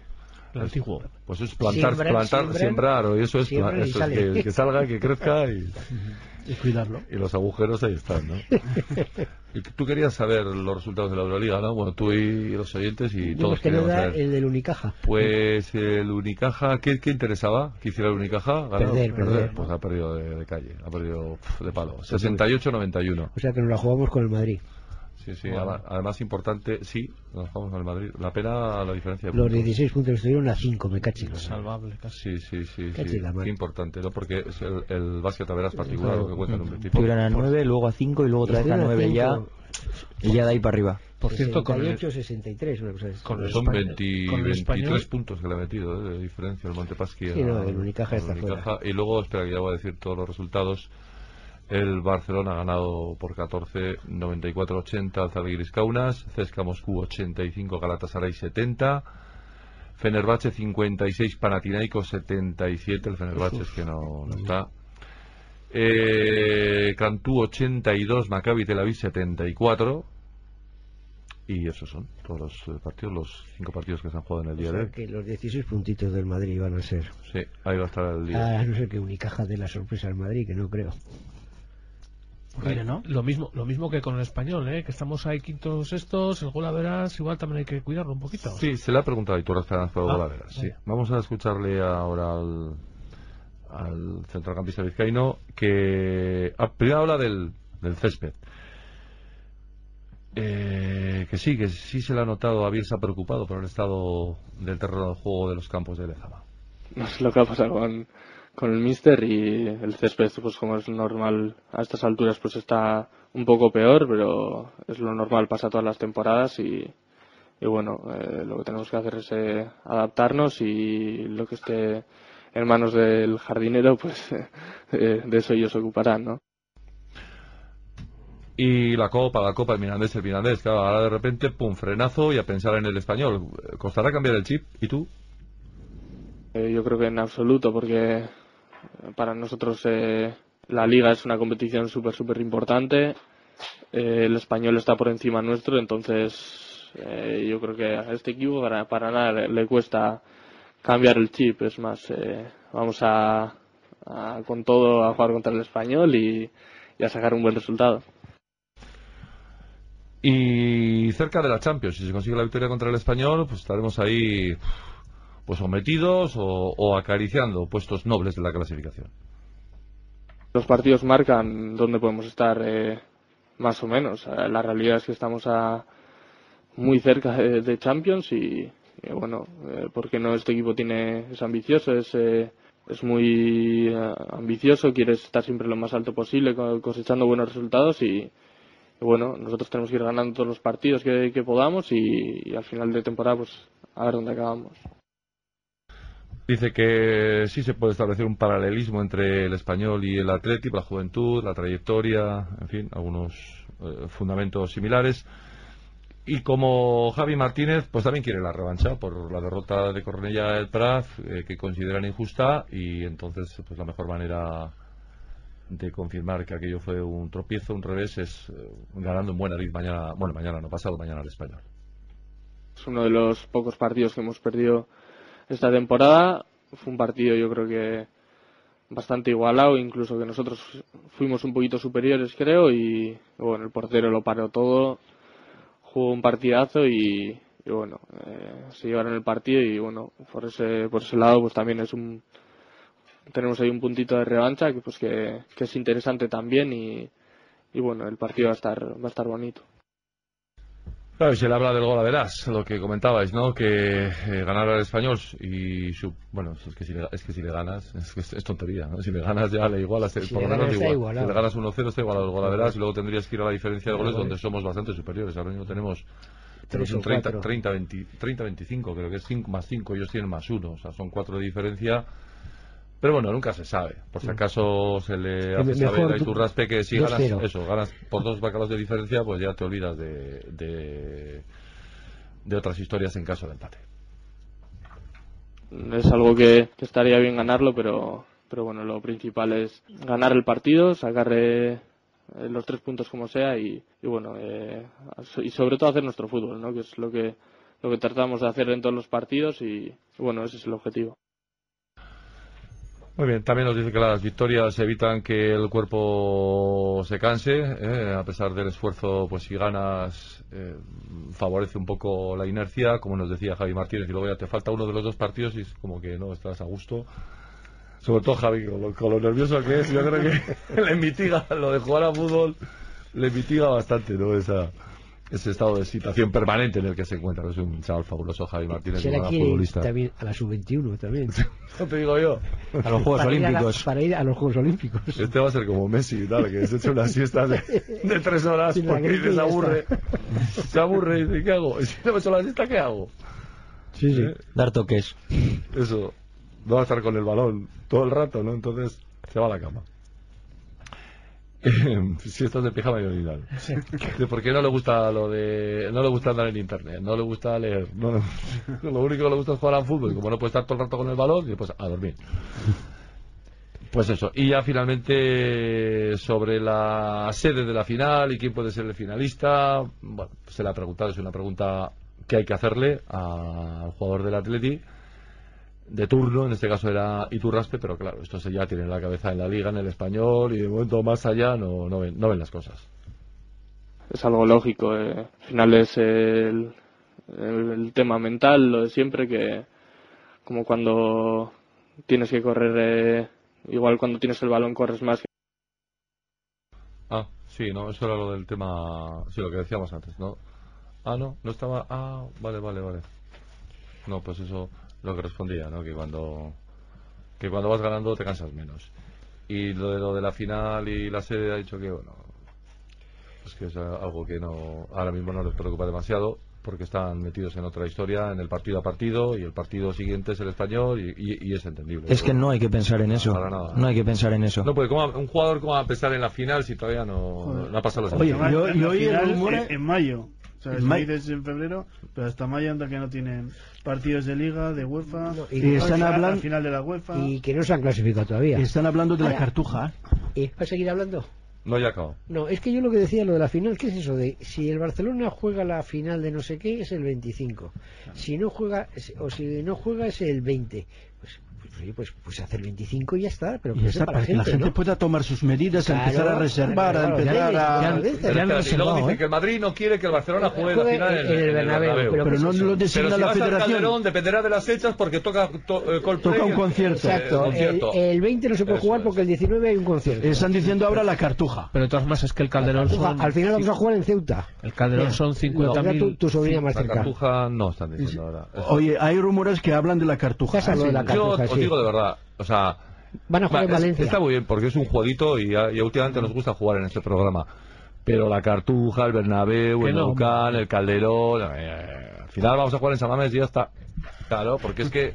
El antiguo. pues es plantar, Siembran, plantar, siembran, sembrar, o eso es, eso es que, que salga, que crezca y, y cuidarlo. y los agujeros ahí están, ¿no? Y tú querías saber los resultados de la Euroliga, ¿no? Bueno, tú y los oyentes y todos queríamos saber. el del Unicaja. Pues el Unicaja, ¿qué, qué interesaba? ¿Que hiciera el Unicaja? ¿Ganó? Perder, perder. Pues ha perdido de, de calle, ha perdido pf, de palo. 68-91. O sea que nos la jugamos con el Madrid. Sí, sí, además, además importante, sí, nos vamos el Madrid. La pena, la diferencia de Los puntos. 16 puntos estuvieron a 5, me caché. Salvable casi. Sí, sí, sí, Qué sí. Qué importante, ¿no? Porque es el, el básquet a verás particular, lo que cuenta en un principio. Estuvieron a 9, luego a 5 y luego otra vez a Estuvieron a 9 ya. Y ya de ahí para arriba. Por cierto, con el, 68, 63, una cosa así. con el Son España- 20 con el 23 español- puntos que le ha metido ¿eh? de diferencia el Montepaschi. Sí, a- no, el Unicaja al está Unicaja. Y luego, espera que ya voy a decir todos los resultados. El Barcelona ha ganado por 14, 94-80 al Zalgiris Kaunas, CSKA Moscú 85, Galatasaray 70, Fenerbahce 56, Panathinaikos 77, el Fenerbahce es que no, no está. Eh, Cantú 82, Maccabi Tel Aviv 74. Y esos son todos los eh, partidos, los cinco partidos que se han jugado en el O día de sea hoy. que los 16 puntitos del Madrid van a ser. Sí, ahí va a estar el día. A no ser que Unicaja dé la sorpresa al Madrid, que no creo. Mire, ¿no? Lo mismo, lo mismo que con el español, ¿eh? que estamos ahí quintos estos, el gol a verás, igual también hay que cuidarlo un poquito. Sí, se le ha preguntado a Iturra Esperanza Ah, Golaveras, sí. Vamos a escucharle ahora al, al centrocampista vizcaíno, que ah, primero habla del, del césped. Eh, que sí, que sí se le ha notado a Bielsa preocupado por el estado del terreno de juego de los campos de Lezama. No sé lo que ha pasado con, con el Mister y el césped, pues como es normal a estas alturas, pues está un poco peor, pero es lo normal, pasa todas las temporadas y, y bueno, eh, lo que tenemos que hacer es eh, adaptarnos y lo que esté en manos del jardinero, pues eh, de eso ellos se ocuparán, ¿no? Y la Copa, la Copa, el Mirandés, el Mirandés, claro, ahora de repente, pum, frenazo y a pensar en el español. ¿Costará cambiar el chip? ¿Y tú? Eh, yo creo que en absoluto, porque para nosotros eh, la liga es una competición súper, súper importante. Eh, el español está por encima nuestro, entonces eh, yo creo que a este equipo para, para nada le, cuesta cambiar el chip. Es más, eh, vamos a, a con todo a jugar contra el español y, y a sacar un buen resultado. Y cerca de la Champions, si se consigue la victoria contra el español, pues estaremos ahí pues sometidos o, o acariciando puestos nobles de la clasificación. Los partidos marcan dónde podemos estar eh, más o menos. Eh, La realidad es que estamos a muy cerca de, Champions y, bueno, eh, porque no este equipo tiene es ambicioso, es eh, es muy eh, ambicioso, quiere estar siempre lo más alto posible, co- cosechando buenos resultados y, bueno, nosotros tenemos que ir ganando todos los partidos que, podamos y al final de temporada pues a ver dónde acabamos. Dice que sí se puede establecer un paralelismo entre el español y el atlético, la juventud, la trayectoria, en fin, algunos eh, fundamentos similares. Y como Javi Martínez, pues también quiere la revancha por la derrota de Cornella del Prat, eh, que consideran injusta, y entonces pues la mejor manera de confirmar que aquello fue un tropiezo, un revés, es eh, ganando en buena lid mañana, bueno, mañana no pasado, mañana al español. Es uno de los pocos partidos que hemos perdido esta temporada. Fue un partido yo creo que bastante igualado, incluso que nosotros fuimos un poquito superiores creo y bueno, el portero lo paró todo, jugó un partidazo y, bueno, eh, se llevaron el partido y bueno, por ese, por ese lado pues también es un tenemos ahí un puntito de revancha que pues que, que es interesante también y, y bueno, el partido va a estar, va a estar bonito. Claro, y se le habla del gol a verás, lo que comentabais, ¿no? Que eh, ganar al español y su, bueno, es que si le, es que si le ganas, es, que es, es tontería, ¿no? Si le ganas ya le igual, Si por lo menos igual. igualado. Si le ganas 1-0 está igual al gol a verás y luego tendrías que ir a la diferencia de goles donde somos bastante superiores. Ahora mismo tenemos, tenemos un 30, cuatro. 30, 20, 30, 25, creo que es 5 más 5, ellos tienen más 1, o sea, son 4 de diferencia. Pero bueno, nunca se sabe. Por si acaso se le hace saber a Iturraspe que si ganas eso, ganas por dos bacalos de diferencia, pues ya te olvidas de, de, de otras historias en caso de empate. es algo que, que estaría bien ganarlo, pero, pero bueno, lo principal es ganar el partido, sacar eh, eh, los tres puntos como sea y, y bueno, eh, y sobre todo hacer nuestro fútbol, ¿no? que es lo que, lo que tratamos de hacer en todos los partidos y bueno, ese es el objetivo. Muy bien, también nos dice que las victorias evitan que el cuerpo se canse, ¿eh? a pesar del esfuerzo, pues si ganas eh, favorece un poco la inercia, como nos decía Javi Martínez, y luego ya te falta uno de los dos partidos y es como que no estás a gusto. Sobre todo Javi, con lo, con lo nervioso que es, yo creo que le mitiga lo de jugar a fútbol, le mitiga bastante, ¿no? Esa, ese estado de situación permanente en el que se encuentra. Es un chaval fabuloso, Javi Martínez, Se la quiere ir futbolista. también a la sub-21 también. No te digo yo. A los Juegos Para ir a la- Olímpicos. para ir a los Juegos Olímpicos. Este va a ser como Messi, tal, que se echa una siesta de, de tres horas Sin porque y se aburre. Se aburre y dice, ¿qué hago? Y si no me echo la siesta, ¿qué hago? Sí, sí. ¿Eh? Dar toques. Eso, no va a estar con el balón todo el rato, ¿no? Entonces se va a la cama. si estás de pijama y orinal. De ¿Por qué no le gusta lo de no le gusta andar en internet? No le gusta leer. No, le- lo único que le gusta es jugar al fútbol. Y como no puede estar todo el rato con el balón, y pues a dormir. Pues eso. Y ya finalmente sobre la sede de la final y quién puede ser el finalista, bueno, se le ha preguntado, es una pregunta que hay que hacerle al jugador del Atleti de turno, en este caso era Iturraspe, pero claro, esto se ya tiene la cabeza en la liga, en el español, y de momento más allá no, no, ven, no ven las cosas. es algo lógico. eh. Al final es el, el, el tema mental, lo de siempre, que como cuando tienes que correr eh, igual cuando tienes el balón corres más. Ah, sí, no, eso era lo del tema, sí, lo que decíamos antes, ¿no? Ah, no, no estaba, ah, vale, vale, vale. No, pues eso, lo que respondía, ¿no? Que cuando, que cuando vas ganando te cansas menos. Y lo de, lo de la final y la sede ha dicho que, bueno, es que es algo que no, ahora mismo no les preocupa demasiado porque están metidos en otra historia, en el partido a partido, y el partido siguiente es el español, y, y- y es entendible. Es que no hay que pensar en eso. Para nada. No hay que pensar en eso. No, porque ¿cómo va- un jugador cómo va a pensar en la final si todavía no, no ha pasado los Oye, yo- yo oí el Final, rumor- en, en mayo. O sea, En si mayo. dices en febrero, pero hasta mayo anda que no tienen partidos de liga, de UEFA, y Y que están no- al hablando, final de la UEFA. y que no se han clasificado todavía. están hablando de la Ahora- cartuja. ¿eh? ¿Eh? ¿Va a seguir hablando? No, ya acabó. No, es que yo lo que decía, lo de la final, ¿qué es eso de si el Barcelona juega la final de no sé qué, es el 25? Si no juega, o si no juega, es el 20. Pues, pues, pues, pues hace el 25 y ya está, pero que Y lo está sepa para que la gente ¿no? pueda tomar sus medidas, Claro, empezar a reservar, claro, a empezar ya a... Ya- ya ya y luego dicen ¿eh? que el Madrid no quiere que el Barcelona juegue la final en, en el Bernabéu, pero Pero ¿qué no lo Pero designa si la vas al federación. Calderón dependerá de las fechas porque toca to- eh, Coldplay, Toca un concierto. Exacto, el, concierto. el 20 no se puede Eso jugar es. porque el 19 hay un concierto. Están diciendo ahora la cartuja. Pero de todas maneras es que el Calderón son... Al final vamos a jugar en Ceuta. El Calderón son Mira, tu, 50.000... tu sobrina más La cerca. cartuja no están diciendo ahora. Oye, hay rumores que hablan de la cartuja. La. Yo. Digo de verdad, o sea, Van a jugar Va, en es- Valencia. Está muy bien, porque es un jueguito y, ya- y últimamente nos gusta jugar en este programa. Pero la Cartuja, el Bernabéu, el no. Nou Camp, el Calderón... eh, al final vamos a jugar en San Mamés y ya está. Claro, porque es que...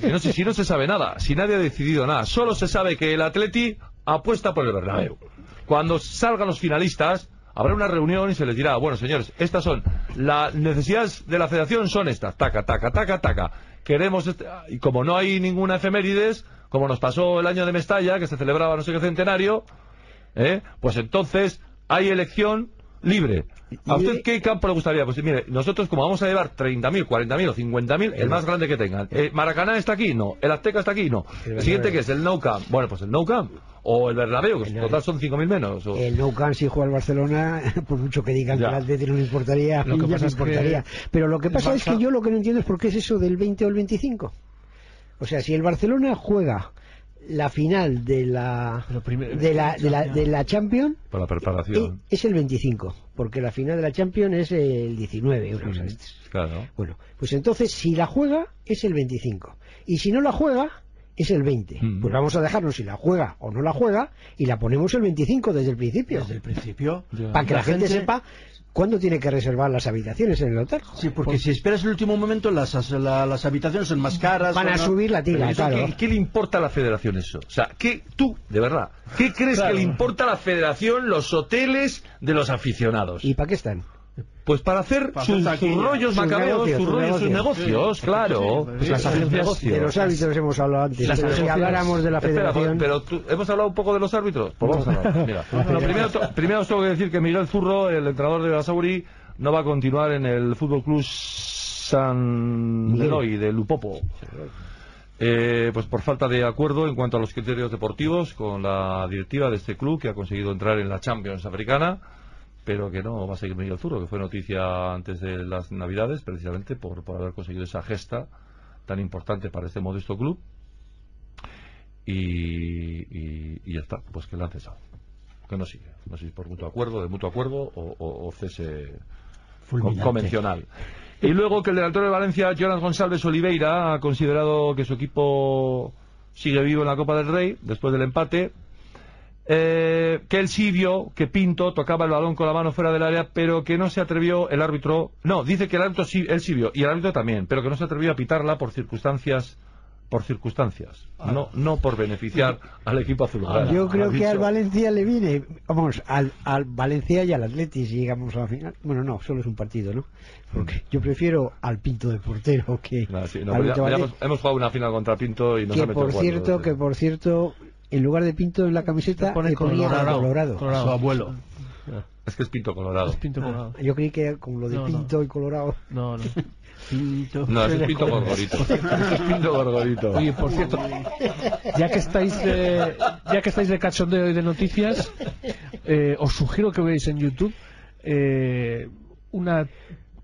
si no, se- si no se sabe nada, si nadie ha decidido nada, solo se sabe que el Atleti apuesta por el Bernabéu. Cuando salgan los finalistas, habrá una reunión y se les dirá, bueno, señores, estas son las necesidades de la federación son estas, taca, taca, taca, taca. Queremos este- y como no hay ninguna efemérides, como nos pasó el año de Mestalla, que se celebraba no sé qué centenario, ¿eh? pues entonces hay elección libre. ¿A usted qué campo le gustaría? Pues mire, nosotros como vamos a llevar 30.000, 40.000 o 50.000, el más grande que tengan. Eh, ¿Maracaná está aquí? No. ¿El Azteca está aquí? No. El ¿El siguiente qué es? ¿El Nou Camp? Bueno, pues el Nou Camp. O el Bernabéu, que en total son 5.000 menos. o- El Nou Camp si juega el Barcelona, por mucho que digan Ya. que el Atleti no le importaría, Lo que pasa que importaría. Pero lo que pasa es que yo lo que no entiendo es por qué es eso del 20 o el 25. O sea, si el Barcelona juega la final de la primero- de la de la, de la Champions Para preparación. es el 25, porque la final de la Champions es el 19, una cosa de estas. Claro. Bueno, pues entonces si la juega es el 25 y si no la juega es el 20. Mm. Pues vamos a dejarnos si la juega o no la juega y la ponemos el 25 desde el principio. Desde el principio. Para que la, La gente, gente- sepa cuándo tiene que reservar las habitaciones en el hotel. Sí, porque si esperas el último momento, las, as- la- las habitaciones son más caras. Van a subir la tira, claro. ¿qué, qué le importa a la federación eso? O sea, ¿qué, tú, de verdad, ¿qué crees que le importa a la federación los hoteles de los aficionados? ¿Y para qué están? Pues para hacer Para sus, hacer sus taquilla. rollos Sus macabeos, negocios, sus sus rollos, sus negocios. claro. Pues Pues las agencias negocios. De los árbitros hemos hablado antes. Las pero si habláramos de la Espera, federación... pero tú- hemos hablado un poco de los árbitros. Pues vamos a hablar. Mira. Bueno, primero, primero os tengo que decir que Miguel Zurro, el entrenador de Basauri, no va a continuar en el Fútbol Club San de Lupopo. Eh, pues por falta de acuerdo en cuanto a los criterios deportivos con la directiva de este club que ha conseguido entrar en la Champions africana, pero que no va a seguir Miguel Zurro, que fue noticia antes de las Navidades, precisamente por, por haber conseguido esa gesta tan importante para este modesto club. Y, y, y ya está, pues que la han cesado. Que no sigue. No sé si por mutuo acuerdo, de mutuo acuerdo o, o- o cese con- convencional. Y luego que el delantero de Valencia, Jonas González Oliveira, ha considerado que su equipo sigue vivo en la Copa del Rey después del empate. Eh, que él sí vio que Pinto tocaba el balón con la mano fuera del área, pero que no se atrevió el árbitro. No, dice que el árbitro sí, él sí vio, y el árbitro también, pero que no se atrevió a pitarla por circunstancias. Por circunstancias, no, no por beneficiar al equipo azulgrana. Yo creo Ha que al. Valencia le viene, vamos, al, al Valencia y al Atleti si llegamos a la final. Bueno, no, solo es un partido, ¿no? Porque yo prefiero al Pinto de portero que No, sí, no, al ya- Pinto ya Vale- hemos, hemos jugado una final contra Pinto y nos que ha metido por cuatro, cierto, sí. que por cierto, en lugar de Pinto en la camiseta Le pone Colorado. colorado. Colorado. Su abuelo. Es que es Pinto Colorado. Es Pinto Colorado. Yo creí que con lo de No, no. Pinto y Colorado. No, no. Pinto. No, es Pinto Gorgorito. Es Pinto Gorgorito. Oye, por cierto, ya que estáis de, ya que estáis de cachondeo y de noticias, eh, os sugiero que veáis en YouTube eh, una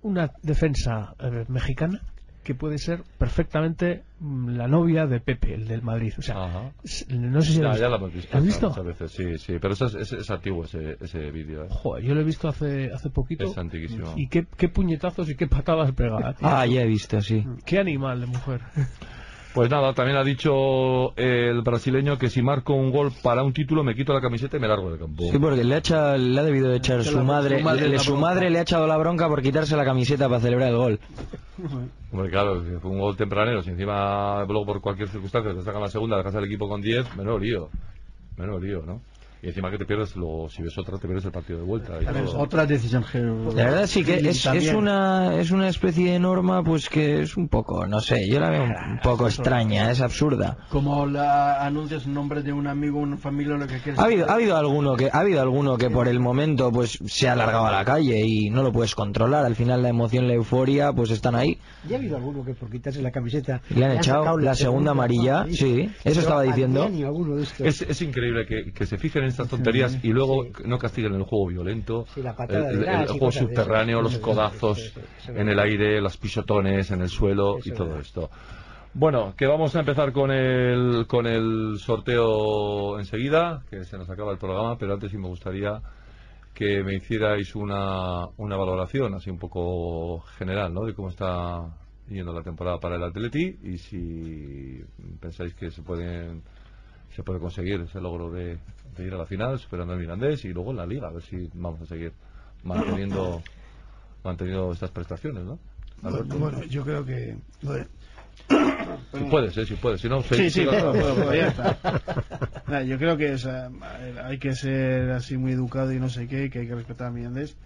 una defensa eh, mexicana que puede ser perfectamente mm, la novia de Pepe, el del Madrid. O sea, Ajá. no sé si Ya, has ya lo hemos visto. ¿Has visto? Muchas veces, sí, sí. Pero eso es, es- es antiguo ese, ese vídeo. ¿eh? Joder, yo lo he visto hace, hace poquito. Es antiquísimo. Y qué, qué puñetazos y qué patadas pega. tío. Ah, ya he visto, sí. Qué animal de mujer. Pues nada, también ha dicho el brasileño que si marco un gol para un título me quito la camiseta y me largo del campo. Sí, porque le ha, echado- le ha debido de echar su madre, su madre le- la su bronca. madre le ha echado la bronca por quitarse la camiseta para celebrar el gol. Hombre, claro, fue un gol tempranero. Si encima, luego por cualquier circunstancia te sacan la segunda, dejas al equipo con 10, menos lío. Menos lío, ¿no? Y encima que te pierdes, luego, si ves otra, te pierdes el partido de vuelta. y todo. Otra decisión. La verdad sí que Y es, es una es una especie de norma pues que es un poco, no sé, yo la veo un poco extraña, es absurda. Como la anuncias un nombre de un amigo, una familia, lo que quieras. Ha habido, ha habido alguno que ha habido alguno que por el momento pues se ha alargado a la calle y no lo puedes controlar. Al final la emoción, la euforia pues están ahí. Ya ha habido alguno que por quitarse la camiseta Le han echado sacado la segunda amarilla, Ah, sí, eso estaba diciendo. Es, es increíble que, que se fijen en estas tonterías y luego Sí. no castiguen el juego violento, Sí, la patada el, juego subterráneo, los codazos en el aire, los pisotones en el suelo Eso y todo esto. Bueno, que vamos a empezar con el, con el sorteo enseguida, que se nos acaba el programa, pero antes sí me gustaría que me hicierais una, una valoración así un poco general, ¿no? De cómo está yendo la temporada para el Atleti y si pensáis que se pueden se puede conseguir ese logro de, de ir a la final superando al Mirandés y luego en la Liga a ver si vamos a seguir manteniendo manteniendo estas prestaciones, ¿no? Bueno, yo creo que. bueno, Si puedes, ¿eh? Si puedes, si no... Sí, sí, puedo, puedo, puedo, ya está. Nada, yo creo que o sea, hay que ser así muy educado y no sé qué, que hay que respetar a Mirandés.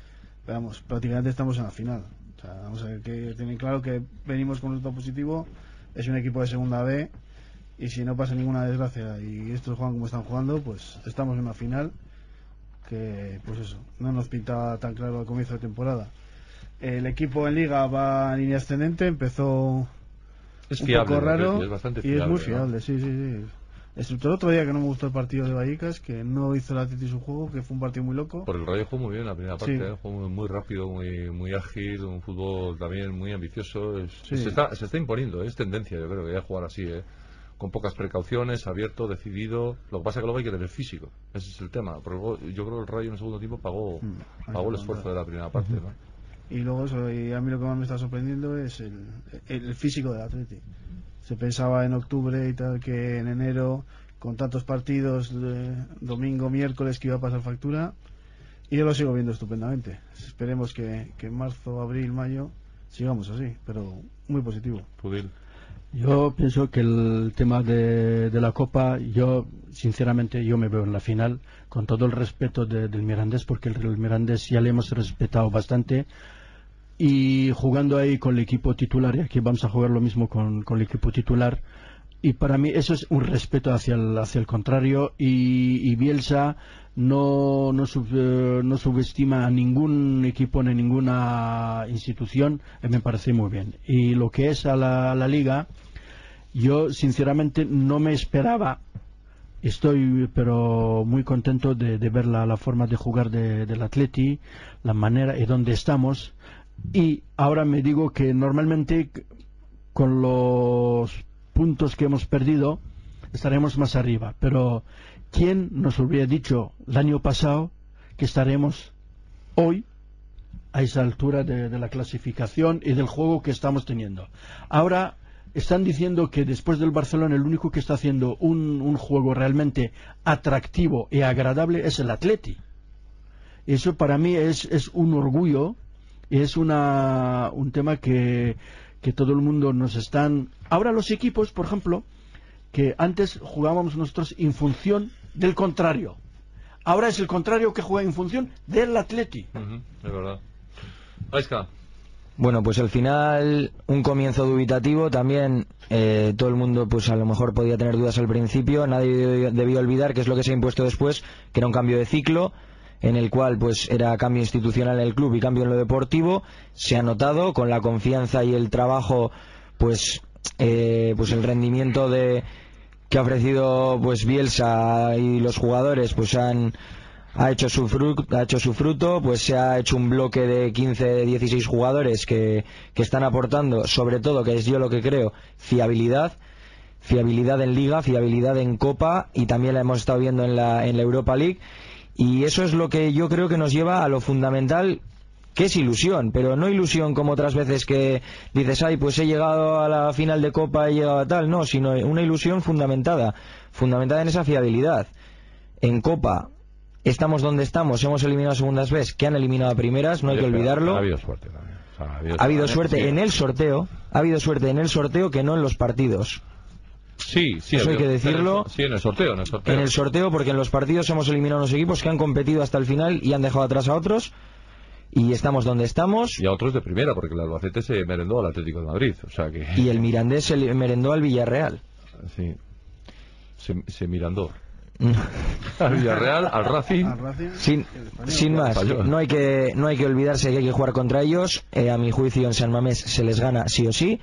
Pero vamos, prácticamente estamos en la final. O sea, vamos a ver que tienen claro que venimos con resultado positivo. Es un equipo de segunda B. Y si no pasa ninguna desgracia y estos juegan como están jugando, pues estamos en una final. Que, pues eso, no nos pintaba tan claro al comienzo de temporada. El equipo en Liga va en línea ascendente. Empezó Es un fiable, poco ¿no? raro es bastante y fiable. es muy ¿no? fiable, sí, sí, sí. Excepto el otro día que no me gustó el partido de Vallecas, que no hizo el Atleti su juego, que fue un partido muy loco. Porque el Rayo jugó muy bien la primera parte, Sí. ¿eh? jugó muy, muy rápido, muy, muy ágil, un fútbol también muy ambicioso. es- Sí. se, está, se está imponiendo, es tendencia, yo creo que ya jugar así, ¿eh? Con pocas precauciones, abierto, decidido. Lo que pasa es que luego hay que tener físico, ese es el tema. Luego yo creo que el Rayo en el segundo tiempo pagó, Mm, pagó el esfuerzo de la primera parte. ¿no? Y luego, eso, y a mí lo que más me está sorprendiendo es el, el, físico del Atleti. Se pensaba en octubre y tal que en enero, con tantos partidos, de domingo, miércoles, que iba a pasar factura. Y yo lo sigo viendo estupendamente. Esperemos que, que en marzo, abril, mayo sigamos así, pero muy positivo. Pudil. Yo pienso que el tema de, la Copa, yo sinceramente yo me veo en la final con todo el respeto de- del Mirandés, porque el, Mirandés ya le hemos respetado bastante y jugando ahí con el equipo titular, y aquí vamos a jugar lo mismo con, el equipo titular. Y para mí eso es un respeto hacia el, hacia el contrario y, y Bielsa no, no, sub- eh, no subestima a ningún equipo ni ninguna institución, eh, me parece muy bien. Y lo que es a la liga, yo sinceramente no me esperaba, estoy pero muy contento de, ver la, la forma de jugar de- del Atleti, la manera y dónde estamos. Y ahora me digo que normalmente con los puntos que hemos perdido estaremos más arriba. Pero ¿quién nos hubiera dicho el año pasado que estaremos hoy a esa altura de, de la clasificación y del juego que estamos teniendo? Ahora están diciendo que después del Barcelona el único que está haciendo un, un juego realmente atractivo y agradable es el Atleti. Eso para mí es, es un orgullo y es una, un tema que, que todo el mundo nos están... Ahora los equipos, por ejemplo, que antes jugábamos nosotros en función del contrario. Ahora es el contrario que juega en función del Atleti. Es verdad. Bueno, pues al final un comienzo dubitativo. También eh, todo el mundo, pues a lo mejor podía tener dudas al principio. Nadie debió, olvidar que es lo que se ha impuesto después, que era un cambio de ciclo en el cual pues era cambio institucional en el club y cambio en lo deportivo. Se ha notado con la confianza y el trabajo, pues eh, pues el rendimiento de que ha ofrecido pues Bielsa y los jugadores pues han ha hecho su fruto, ha hecho su fruto, pues se ha hecho un bloque de 15, 16 jugadores que, que están aportando, sobre todo, que es yo lo que creo, fiabilidad, fiabilidad en Liga, fiabilidad en Copa y también la hemos estado viendo en la, en la Europa League. Y eso es lo que yo creo que nos lleva a lo fundamental que es ilusión, pero no ilusión como otras veces que dices, ay, pues he llegado a la final de Copa, he llegado a tal, no, sino una ilusión fundamentada, fundamentada en esa fiabilidad. En Copa estamos donde estamos, hemos eliminado a segundas veces, que han eliminado a primeras, no hay que olvidarlo. Ha habido suerte también. O sea, ha habido, Ha habido sí. suerte en el sorteo, ha habido suerte en el sorteo que no en los partidos. Sí, sí. Eso ha hay que decirlo. Sí, en el sorteo, en el sorteo. En el sorteo, porque en los partidos hemos eliminado unos equipos que han competido hasta el final y han dejado atrás a otros. Y estamos donde estamos. Y a otros de primera, porque el Albacete se merendó al Atlético de Madrid. O sea que. Y el Mirandés se merendó al Villarreal. Sí. Se, se mirandó. al Villarreal, al Racing. Al Racing, Sin, el español. sin más, no hay que no hay que olvidarse que hay que jugar contra ellos. Eh, a mi juicio en San Mamés se les gana sí o sí.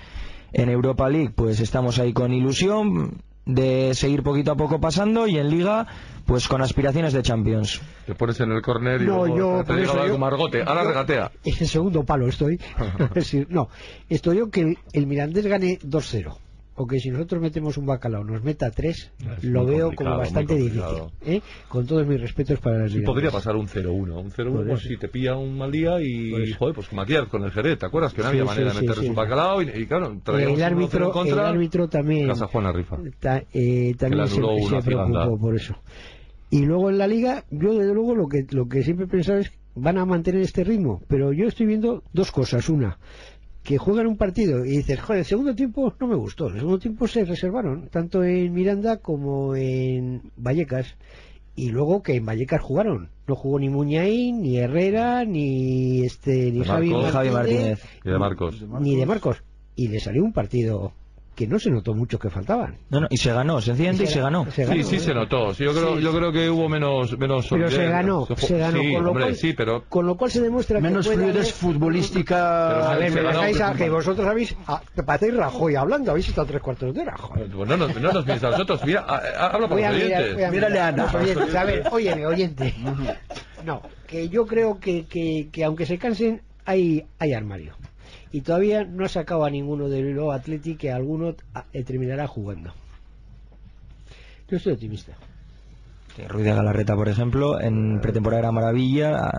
En Europa League pues estamos ahí con ilusión de seguir poquito a poco pasando y en Liga pues con aspiraciones de Champions. Te pones en el córner y No, luego yo, te llega algo yo- Margote. Ahora yo- regatea. En el segundo palo estoy. Es no, estoy yo que el, el Mirandés gane 2-0. O que si nosotros metemos un bacalao nos meta 3, Es lo veo como bastante difícil. ¿eh? Con todos mis respetos para el Sí, podría pasar un 0-1. Un 0-1 Por pues, si te pilla un mal día y, eso. joder, pues como ayer con el Jerez, ¿te acuerdas? Que no había Sí, manera sí, de meterle un bacalao y, y claro, el un 1-0 árbitro, contra. el árbitro también, Casa Juana Rifa. ta- eh, también se, se preocupó por eso. Y luego en la liga, yo desde luego lo que lo que siempre he pensado es van a mantener este ritmo, pero yo estoy viendo dos cosas. Una, que juegan un partido y dices, joder, el segundo tiempo no me gustó. El segundo tiempo se reservaron, tanto en Miranda como en Vallecas. Y luego que en Vallecas jugaron. No jugó ni Muñain, ni Herrera, ni este ni Javi. Martínez, Javi Martínez. Y de Marcos. ni de Marcos. Y le salió un partido que no se notó mucho que faltaban. No, no, y se ganó, sencillamente y se ganó. Se Sí, ganó, sí ¿eh? se notó. Sí, yo creo, Sí. yo creo que hubo menos, menos Pero se ganó, se ganó. Sí, con, lo hombre, cual, sí, pero con lo cual se demuestra Menos que puede fluidez futbolística. A ver, me ganó, dejáis a pero- que vosotros habéis. a- Rajoy hablando, habéis estado tres cuartos de hora. joder. Pues no, nos, no nos mires a nosotros. Mira, habla por los oyentes. Mírale a Ana. oyentes. A ver, óyeme, oyente. No, que yo creo que, que, que aunque se cansen, hay, hay armario. Y todavía no ha sacado a ninguno de los Atleti que alguno ah, eh, terminará jugando. Yo estoy optimista. Que Ruiz de Galarreta, por ejemplo, en pretemporada era maravilla.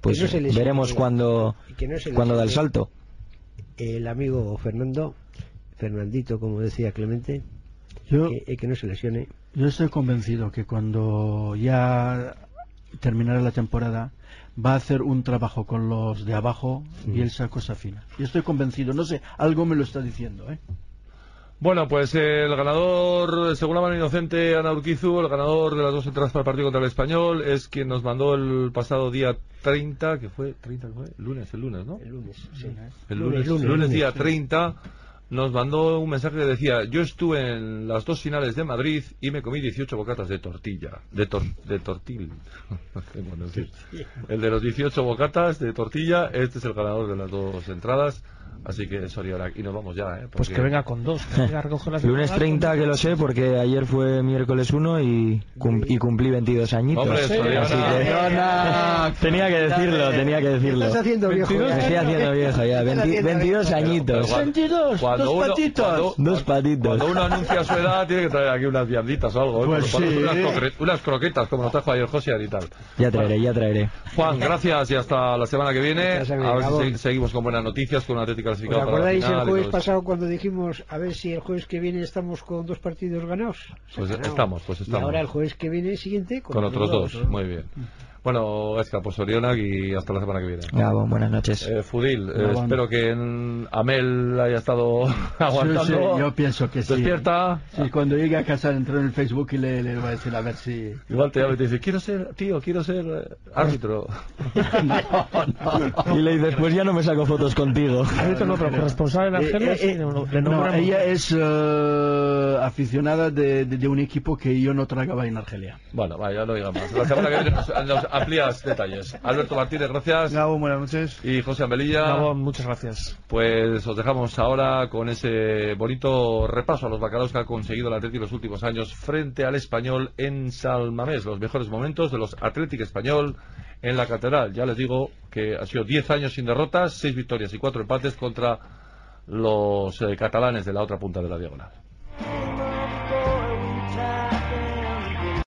Pues no se lesione, veremos cuando, no se cuando da el salto. El amigo Fernando, Fernandito, como decía Clemente, Yo, que, eh, que no se lesione. yo estoy convencido que cuando ya terminará la temporada va a hacer un trabajo con los de abajo y él esa cosa fina. Yo estoy convencido, no sé, algo me lo está diciendo, ¿eh? Bueno, pues el ganador, según la mano inocente, Ana Urquizu, el ganador de las dos entradas para el partido contra el Español, es quien nos mandó el pasado día 30, que fue, 30 que fue, lunes, el lunes, ¿no? El lunes, sí. El Lunes, lunes, lunes, lunes, día lunes. 30, nos mandó un mensaje que decía, yo estuve en las dos finales de Madrid y me comí 18 bocatas de tortilla, de, tor de tortil. Qué bueno, sí. El de los 18 bocatas de tortilla, este es el ganador de las dos entradas, así que Soriana, y nos vamos ya, ¿eh? Pues Porque- que venga con dos. que venga las Lunes entradas. 30, que lo sé, porque ayer fue miércoles 1 y, cum- y cumplí 22 añitos. Hombre, Soriana. Así que- tenía que decirlo, tenía que decirlo. Estás haciendo viejo. Me ya. estoy haciendo viejo ya, Estás 20 haciendo 22 viejo. añitos. Pero 22, cuando dos uno- patitos. cuando- Dos patitos. Cuando uno anuncia su edad, tiene que traer aquí unas vianditas o algo. ¿eh? Pues sí. unas, unas croquetas, como nos trajo ayer José y tal. Ya traeré, ya traeré. Juan, gracias y hasta la semana que viene. Me A ver si seguimos con buenas noticias, con ¿Os clasificado para la acordáis el jueves pasado cuando dijimos a ver si el jueves que viene estamos con dos partidos ganados? Pues ganado. estamos, pues Y estamos. ahora el jueves que viene siguiente con, Con otros dos, muy bien. Bueno, Esca, pues Orionak y hasta la semana que viene. Gabón, buenas noches. Eh, Fudil, eh, espero que en Amel haya estado aguantando. Sí, sí, yo pienso que sí. Despierta. Sí, cuando llegue a casa entro en el Facebook y le, le voy a decir a ver si... Igual te llama y te dice, quiero ser, tío, quiero ser eh, árbitro. Y le dices, pues ya no me saco fotos contigo. Árbitro no, pero corresponsal en Argelia, eh, sí, eh, no, ella es eh, aficionada de, de- de un equipo que yo no tragaba en Argelia. Bueno, vaya, no diga más. La semana que viene nos, nos- amplías detalles. Alberto Martínez, gracias. Gabo, buenas noches. Y José Ambelilla. Gabo, muchas gracias. Pues os dejamos ahora con ese bonito repaso a los bacalaos que ha conseguido el Atlético en los últimos años frente al Español en Salmamés. Los mejores momentos de los Atlético Español en la Catedral. Ya les digo que ha sido 10 años sin derrotas, 6 victorias y 4 empates contra los eh, catalanes de la otra punta de la diagonal.